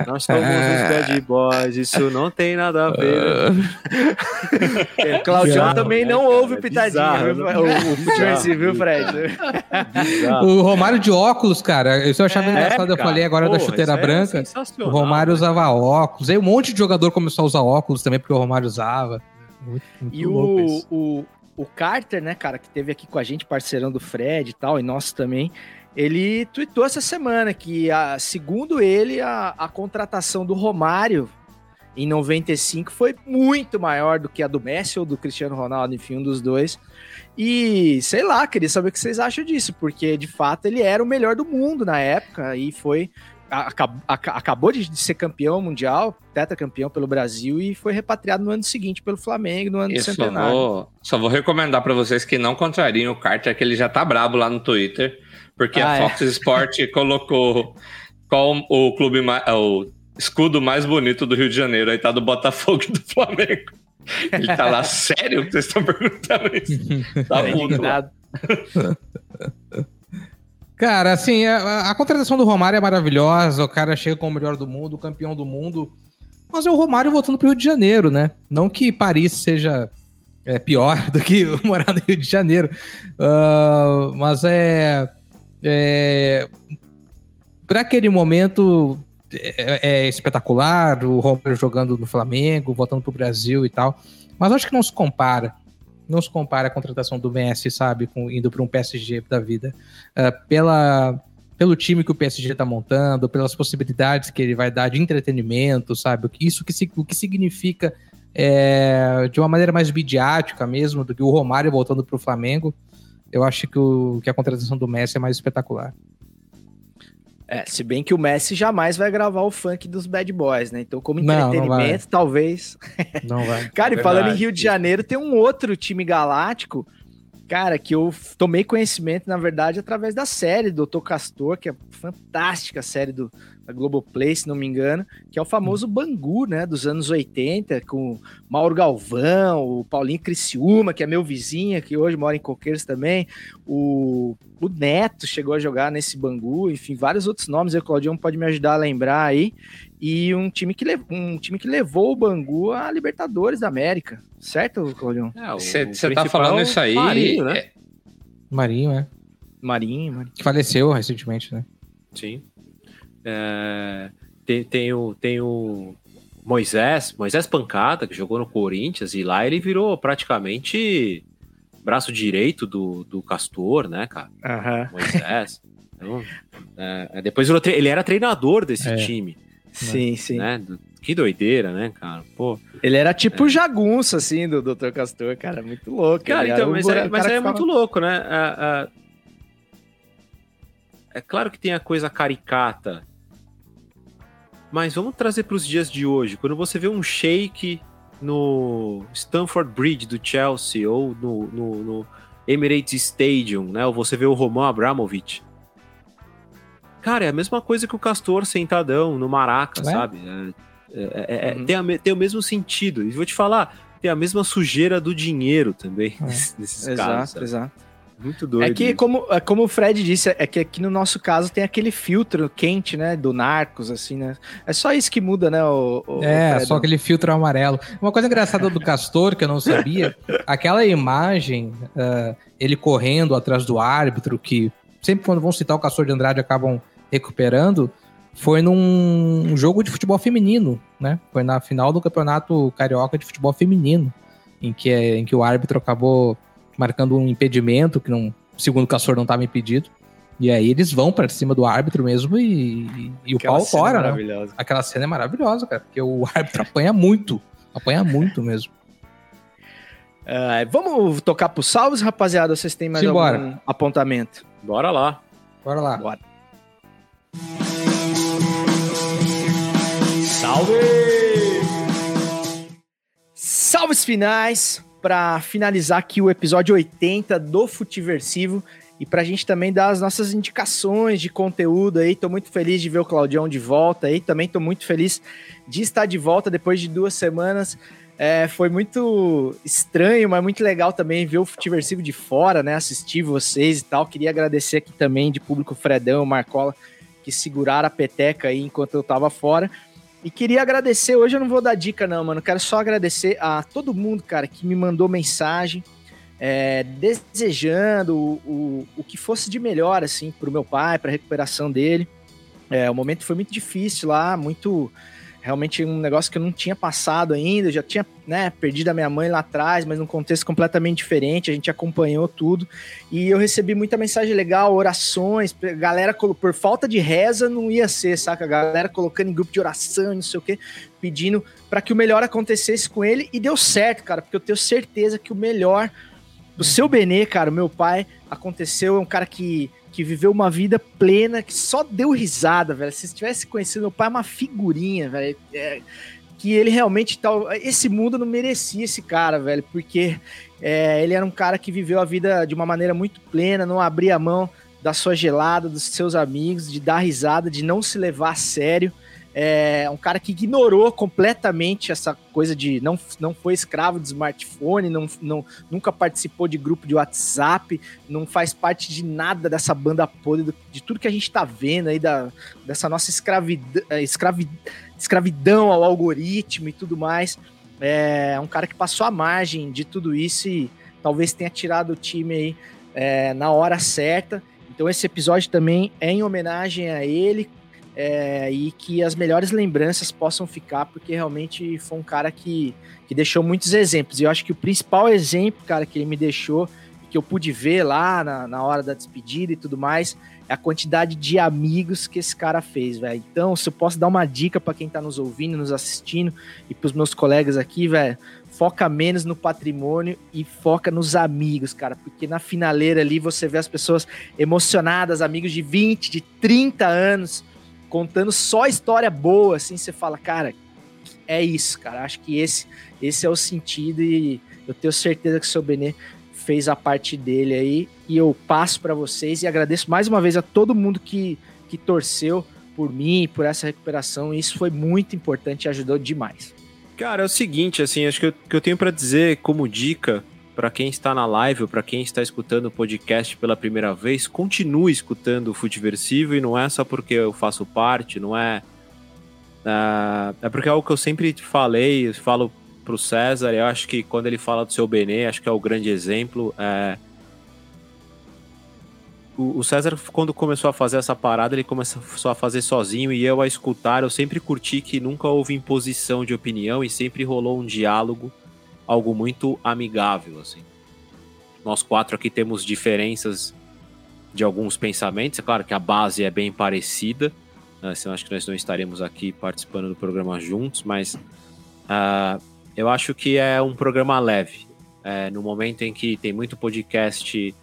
Nós somos os bad boys, isso não tem nada a ver. É Claudião bizarro, também né, não cara? ouve É pitadinha, bizarro, né? o, o Futiversivo, viu, Bizarro, Fred? O Romário de óculos, cara, isso eu achava É, engraçado. Eu cara, falei agora da chuteira isso é branca. O Romário né? usava óculos. Aí um monte de jogador começou a usar óculos também, porque o Romário usava. Muito, muito E o, o, o Carter, né, cara, que teve aqui com a gente, parceirão do Fred e tal, e nosso também, ele tweetou essa semana que, a, segundo ele, a, a contratação do Romário em 95 foi muito maior do que a do Messi ou do Cristiano Ronaldo, enfim, um dos dois. E sei lá, queria saber o que vocês acham disso, porque de fato ele era o melhor do mundo na época e foi. A- acab- aca- acabou de ser campeão mundial, tetracampeão pelo Brasil e foi repatriado no ano seguinte pelo Flamengo, no ano do Eu só centenário. vou, só vou recomendar pra vocês que não contrariem o Carter, que ele já tá brabo lá no Twitter, porque Ah, a é. Fox Sport colocou qual o clube mais, o escudo mais bonito do Rio de Janeiro, aí tá do Botafogo e do Flamengo. Ele tá lá, sério que vocês estão perguntando isso? Tá puto lá. Indignado. Cara, assim, a, a contratação do Romário é maravilhosa. O cara chega como o melhor do mundo, campeão do mundo. Mas é o Romário voltando pro Rio de Janeiro, né? Não que Paris seja é, pior do que morar no Rio de Janeiro. Ah, mas é. é para aquele momento é, é espetacular. O Romário jogando no Flamengo, voltando pro Brasil e tal. Mas acho que não se compara. Não se compara a contratação do Messi, sabe? Com, indo para um PSG da vida. Ah, pela, pelo time que o PSG está montando, pelas possibilidades que ele vai dar de entretenimento, sabe? Isso que, o que significa é, de uma maneira mais midiática mesmo, do que o Romário voltando para o Flamengo. Eu acho que, o, que a contratação do Messi é mais espetacular. É, se bem que o Messi jamais vai gravar o funk dos Bad Boys, né? Então, como Não, não entretenimento, vai. talvez. Não vai. Cara, e É falando em. Rio de Janeiro, tem um outro time galáctico, cara, que eu tomei conhecimento, na verdade, através da série do Dr. Castor, que é fantástica a série do, da Globoplay, se não me engano, que é o famoso Bangu, né, dos anos 80, com Mauro Galvão, o Paulinho Criciúma, que é meu vizinho, que hoje mora em Coqueiros também, o, o Neto chegou a jogar nesse Bangu, enfim, vários outros nomes, o Claudião pode me ajudar a lembrar aí, e um time que, lev- um time que levou o Bangu à Libertadores da América, certo, Claudião? É, o- Você o tá falando é isso aí? Marinho, né? é- Marinho, é. Marinho, Marinho. Que faleceu recentemente, né? Sim. É, tem, tem o, tem o Moisés, Moisés Pancada, que jogou no Corinthians, e lá ele virou praticamente braço direito do, do Castor, né, cara? Moisés. Então, é, depois virou tre- ele era treinador desse É. time, Sim, sim. né? Do- Que doideira, né, cara? Pô, Ele era tipo o jagunço, assim, do Dr. Castor, cara, muito louco. Cara, Ele então, mas, é, mas cara é muito louco, né? É, é- é claro que tem a coisa caricata, mas vamos trazer para os dias de hoje. Quando você vê um shake no Stamford Bridge do Chelsea ou no, no- no Emirates Stadium, né? Ou você vê o Roman Abramovich. Cara, é a mesma coisa que o Castor sentadão no Maraca, É? sabe? É- é- é- é- Uhum. tem, a tem o mesmo sentido. E vou te falar, tem a mesma sujeira do dinheiro também É. nesses Exato, casos. sabe? exato. Muito doido. É que, como, é como o Fred disse, é que aqui no nosso caso tem aquele filtro quente, né, do Narcos, assim, né? É só isso que muda, né, o, o É, Fredão? só aquele filtro amarelo. Uma coisa engraçada do Castor, que eu não sabia, aquela imagem, ah, ele correndo atrás do árbitro, que sempre quando vão citar o Castor de Andrade acabam recuperando, foi num jogo de futebol feminino, né? Foi na final do Campeonato Carioca de Futebol Feminino, em que, em que o árbitro acabou marcando um impedimento, que não, segundo o Castor não estava impedido. E aí eles vão para cima do árbitro mesmo e, e- e o pau cena tora, né? Aquela cena é maravilhosa, cara, porque o árbitro apanha muito. Apanha muito mesmo. É, vamos tocar pro salves, rapaziada? Vocês têm mais Simbora. algum apontamento? Bora lá. Bora lá. Bora. Salve! Salves finais para finalizar aqui o episódio 80 do Futiversivo e pra gente também dar as nossas indicações de conteúdo aí. Tô muito feliz de ver o Claudião de volta aí. Também tô muito feliz de estar de volta depois de duas semanas. É, foi muito estranho, mas muito legal também ver o Futiversivo de fora, né? Assistir vocês e tal. Queria agradecer aqui também de público Fredão, Marcola, que seguraram a peteca aí enquanto eu tava fora. E queria agradecer, hoje eu não vou dar dica não, mano, quero só agradecer a todo mundo, cara, que me mandou mensagem, é, desejando o, o, o que fosse de melhor, assim, pro meu pai, pra recuperação dele. É, o momento foi muito difícil lá, muito, realmente um negócio que eu não tinha passado ainda, eu já tinha, né, perdido a minha mãe lá atrás, mas num contexto completamente diferente, a gente acompanhou tudo, e eu recebi muita mensagem legal, orações, galera, por falta de reza não ia ser, saca? Galera colocando em grupo de oração, não sei o quê, pedindo para que o melhor acontecesse com ele, e deu certo, cara, porque eu tenho certeza que o melhor do seu Benê, cara, o meu pai, aconteceu, é um cara que, que viveu uma vida plena, que só deu risada, velho. Se tivesse conhecido meu pai, é uma figurinha, velho. É, que ele realmente tal. Esse mundo não merecia esse cara, velho, porque é, ele era um cara que viveu a vida de uma maneira muito plena, não abria mão da sua gelada, dos seus amigos, de dar risada, de não se levar a sério. É um cara que ignorou completamente essa coisa de não, não foi escravo de smartphone, não, não, nunca participou de grupo de WhatsApp, não faz parte de nada dessa banda podre, de tudo que a gente tá vendo aí, da, dessa nossa escravidão, escravi, escravidão ao algoritmo e tudo mais. É um cara que passou a margem de tudo isso e talvez tenha tirado o time aí é, na hora certa. Então esse episódio também é em homenagem a ele é, e que as melhores lembranças possam ficar, porque realmente foi um cara que, que deixou muitos exemplos. E eu acho que o principal exemplo, cara, que ele me deixou, que eu pude ver lá na, na hora da despedida e tudo mais, é a quantidade de amigos que esse cara fez, velho. Então, se eu posso dar uma dica para quem tá nos ouvindo, nos assistindo e pros meus colegas aqui, velho, foca menos no patrimônio e foca nos amigos, cara, porque na finaleira ali você vê as pessoas emocionadas, amigos de 20, de 30 anos, contando só história boa, assim, você fala, cara, é isso, cara. Acho que esse, esse é o sentido e eu tenho certeza que o seu Benê fez a parte dele aí e eu passo para vocês e agradeço mais uma vez a todo mundo que, que torceu por mim, por essa recuperação. Isso foi muito importante e ajudou demais. Cara, é o seguinte, assim, acho que eu, que eu tenho para dizer como dica para quem está na live ou para quem está escutando o podcast pela primeira vez, continue escutando o Futeversivo e não é só porque eu faço parte, não é. É, é porque é algo que eu sempre falei, eu falo pro César, eu acho que quando ele fala do seu Benê, acho que é o grande exemplo. É... O, o César, quando começou a fazer essa parada, ele começou a fazer sozinho e eu a escutar. Eu sempre curti que nunca houve imposição de opinião e sempre rolou um diálogo, algo muito amigável, assim. Nós quatro aqui temos diferenças de alguns pensamentos, é claro que a base é bem parecida, né? eu acho que nós não estaremos aqui participando do programa juntos, mas uh, eu acho que é um programa leve. É, no momento em que tem muito podcast,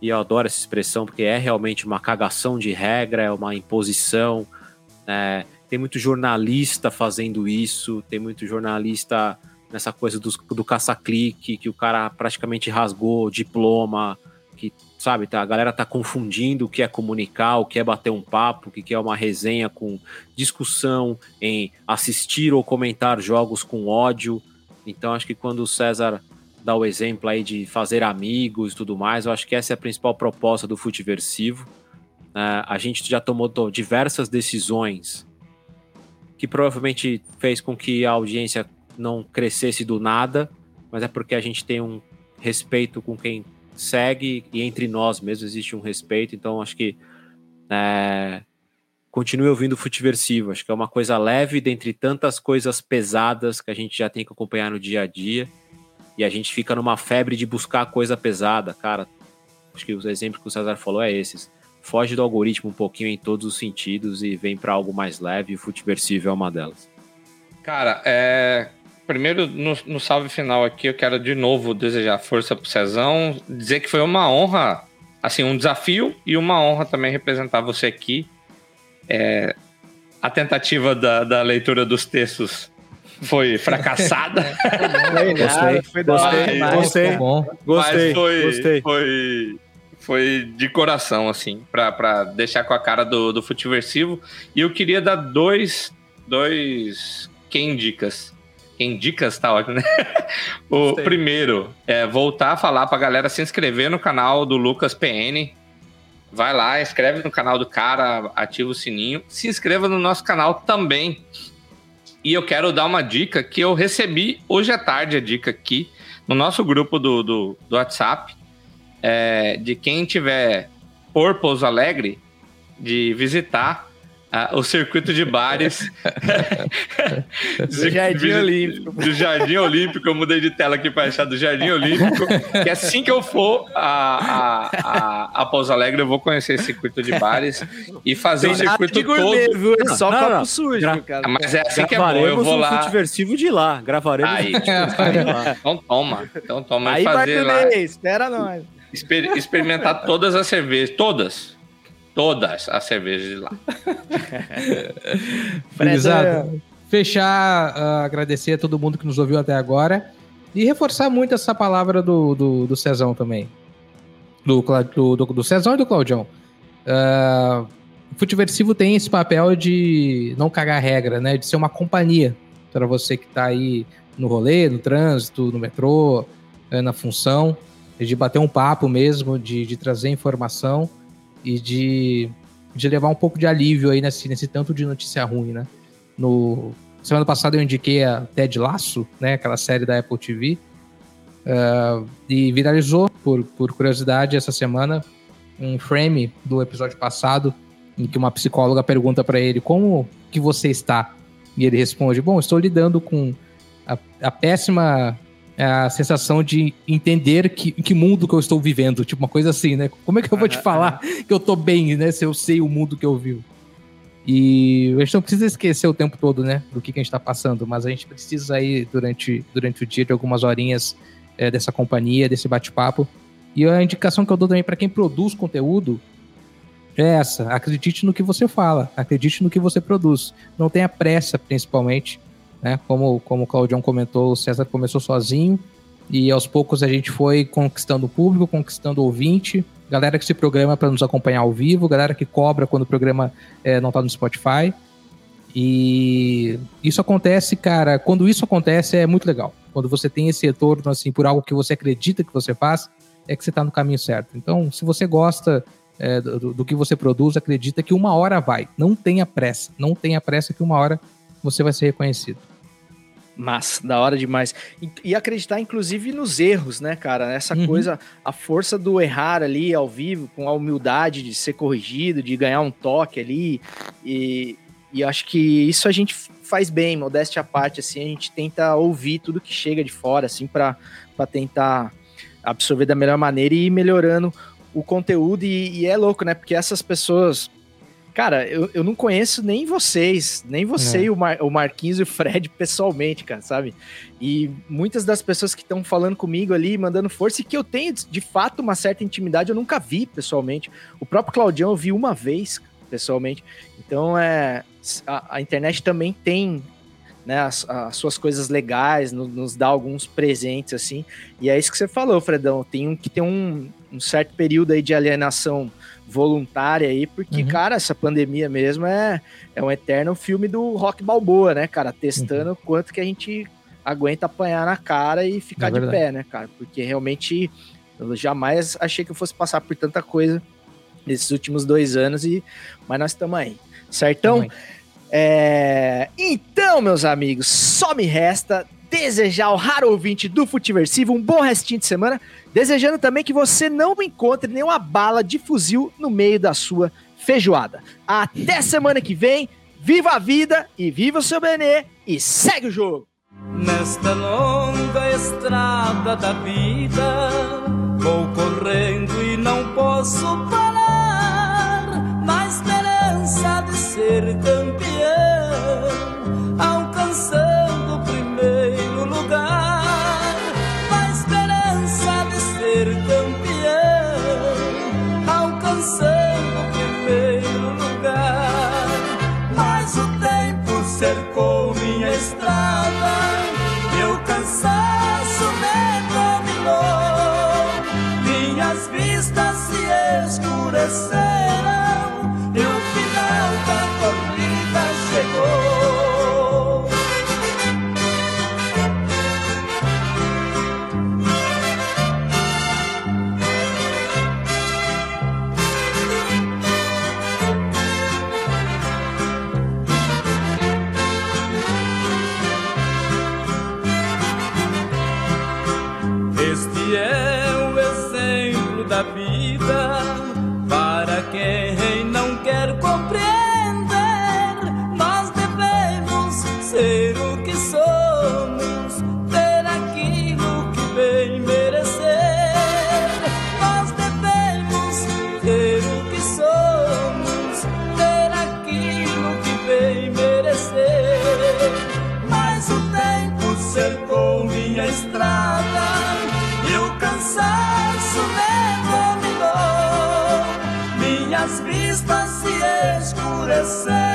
e eu adoro essa expressão, porque é realmente uma cagação de regra, é uma imposição. É, tem muito jornalista fazendo isso, tem muito jornalista nessa coisa do, do caça-clique, que o cara praticamente rasgou diploma, que sabe, tá, a galera tá confundindo o que é comunicar, o que é bater um papo, o que é uma resenha com discussão em assistir ou comentar jogos com ódio. Então acho que quando o César dá o exemplo aí de fazer amigos e tudo mais, eu acho que essa é a principal proposta do Futeversivo. Uh, a gente já tomou diversas decisões que provavelmente fez com que a audiência não crescesse do nada, mas é porque a gente tem um respeito com quem segue e entre nós mesmo existe um respeito, então acho que é, continue ouvindo o Futiversivo, acho que é uma coisa leve dentre tantas coisas pesadas que a gente já tem que acompanhar no dia a dia, e a gente fica numa febre de buscar coisa pesada, cara, acho que os exemplos que o César falou é esses, foge do algoritmo um pouquinho em todos os sentidos e vem para algo mais leve, e o Futiversivo é uma delas. Cara, é, Primeiro, no, no, salve final aqui, eu quero de novo desejar força pro Cezão, dizer que foi uma honra, assim, um desafio e uma honra também representar você aqui. É, a tentativa da, da leitura dos textos foi fracassada. gostei, foi gostei, mas, gostei, gostei, foi, gostei. Foi, foi de coração, assim, para deixar com a cara do, do Futiversivo. E eu queria dar dois, dois quem dicas em dicas tá ótimo, né? o primeiro é voltar a falar pra galera se inscrever no canal do Lucas PN. Vai lá, inscreve no canal do cara, ativa o sininho. Se inscreva no nosso canal também. E eu quero dar uma dica que eu recebi hoje à tarde, a dica aqui, no nosso grupo do, do, do WhatsApp, é, de quem tiver por Pouso Alegre, de visitar ah, o circuito de bares do Jardim Olímpico. Do Jardim Olímpico, eu mudei de tela aqui para achar do Jardim Olímpico. que assim que eu for a, a, a, a Pouso Alegre, eu vou conhecer esse circuito de bares e fazer o circuito todo. Viu? É só não, copo não. sujo, Gra cara. Mas é assim que é bom, eu vou lá. Futeversivo de lá, gravaremos Aí, de lá. Então toma, então toma. Aí fazer lá. espera nós. Exper experimentar todas as cervejas, todas todas as cervejas de lá. Exato. Fechar, uh, agradecer a todo mundo que nos ouviu até agora e reforçar muito essa palavra do, do, do Cezão também. Do, do, do, do Cezão e do Claudião. Uh, o Futiversivo tem esse papel de não cagar regra, né? De ser uma companhia para você que está aí no rolê, no trânsito, no metrô, eh, na função, de bater um papo mesmo, de, de trazer informação e de, de levar um pouco de alívio aí nesse, nesse tanto de notícia ruim, né? No, semana passada eu indiquei a Ted Laço, né? Aquela série da Apple TV. Uh, eh, e viralizou, por, por curiosidade, essa semana, um frame do episódio passado em que uma psicóloga pergunta para ele como que você está? E ele responde, bom, estou lidando com a, a péssima a sensação de entender que, em que mundo que eu estou vivendo, tipo uma coisa assim, né? Como é que eu vou te falar que eu tô bem, né? Se eu sei o mundo que eu vivo. E a gente não precisa esquecer o tempo todo, né? Do que, que a gente tá passando, mas a gente precisa aí durante, durante o dia de algumas horinhas é, dessa companhia, desse bate-papo. E a indicação que eu dou também para quem produz conteúdo é essa: acredite no que você fala, acredite no que você produz. Não tenha pressa, principalmente. Né? Como, como o Claudião comentou, o César começou sozinho e aos poucos a gente foi conquistando o público, conquistando ouvinte, galera que se programa para nos acompanhar ao vivo, galera que cobra quando o programa é, não está no Spotify. E isso acontece, cara, quando isso acontece é muito legal. Quando você tem esse retorno assim por algo que você acredita que você faz, é que você está no caminho certo. Então, se você gosta é, do, do, que você produz, acredita que uma hora vai. Não tenha pressa. Não tenha pressa que uma hora você vai ser reconhecido. Mas, da hora demais. E, e, acreditar, inclusive, nos erros, né, cara? Essa uhum. coisa, a força do errar ali ao vivo, com a humildade de ser corrigido, de ganhar um toque ali. E, e acho que isso a gente faz bem, modéstia à parte, assim, a gente tenta ouvir tudo que chega de fora, assim, para tentar absorver da melhor maneira e ir melhorando o conteúdo. E, e é louco, né? Porque essas pessoas Cara, eu, eu não conheço nem vocês, nem você é. e o, Mar, o Marquinhos e o Fred pessoalmente, cara, sabe? E muitas das pessoas que estão falando comigo ali, mandando força, e que eu tenho de fato uma certa intimidade, eu nunca vi pessoalmente. O próprio Claudião eu vi uma vez pessoalmente. Então, é, a, a internet também tem né, as, as, suas coisas legais, no, nos dá alguns presentes, assim. E é isso que você falou, Fredão. Tem que ter um, um certo período aí de alienação voluntária aí, porque, uhum. cara, essa pandemia mesmo é, é um eterno filme do Rock Balboa, né, cara? Testando uhum. quanto que a gente aguenta apanhar na cara e ficar é de pé, né, cara? Porque realmente eu jamais achei que eu fosse passar por tanta coisa nesses últimos dois anos, e mas nós estamos aí. Certão? É... Então, meus amigos, só me resta desejar ao raro ouvinte do Futiversivo um bom restinho de semana, desejando também que você não encontre nenhuma bala de fuzil no meio da sua feijoada. Até semana que vem, viva a vida e viva o seu Benê e segue o jogo! Nesta longa estrada da vida, vou correndo e não posso parar, na esperança de ser campeão, Yes. myself.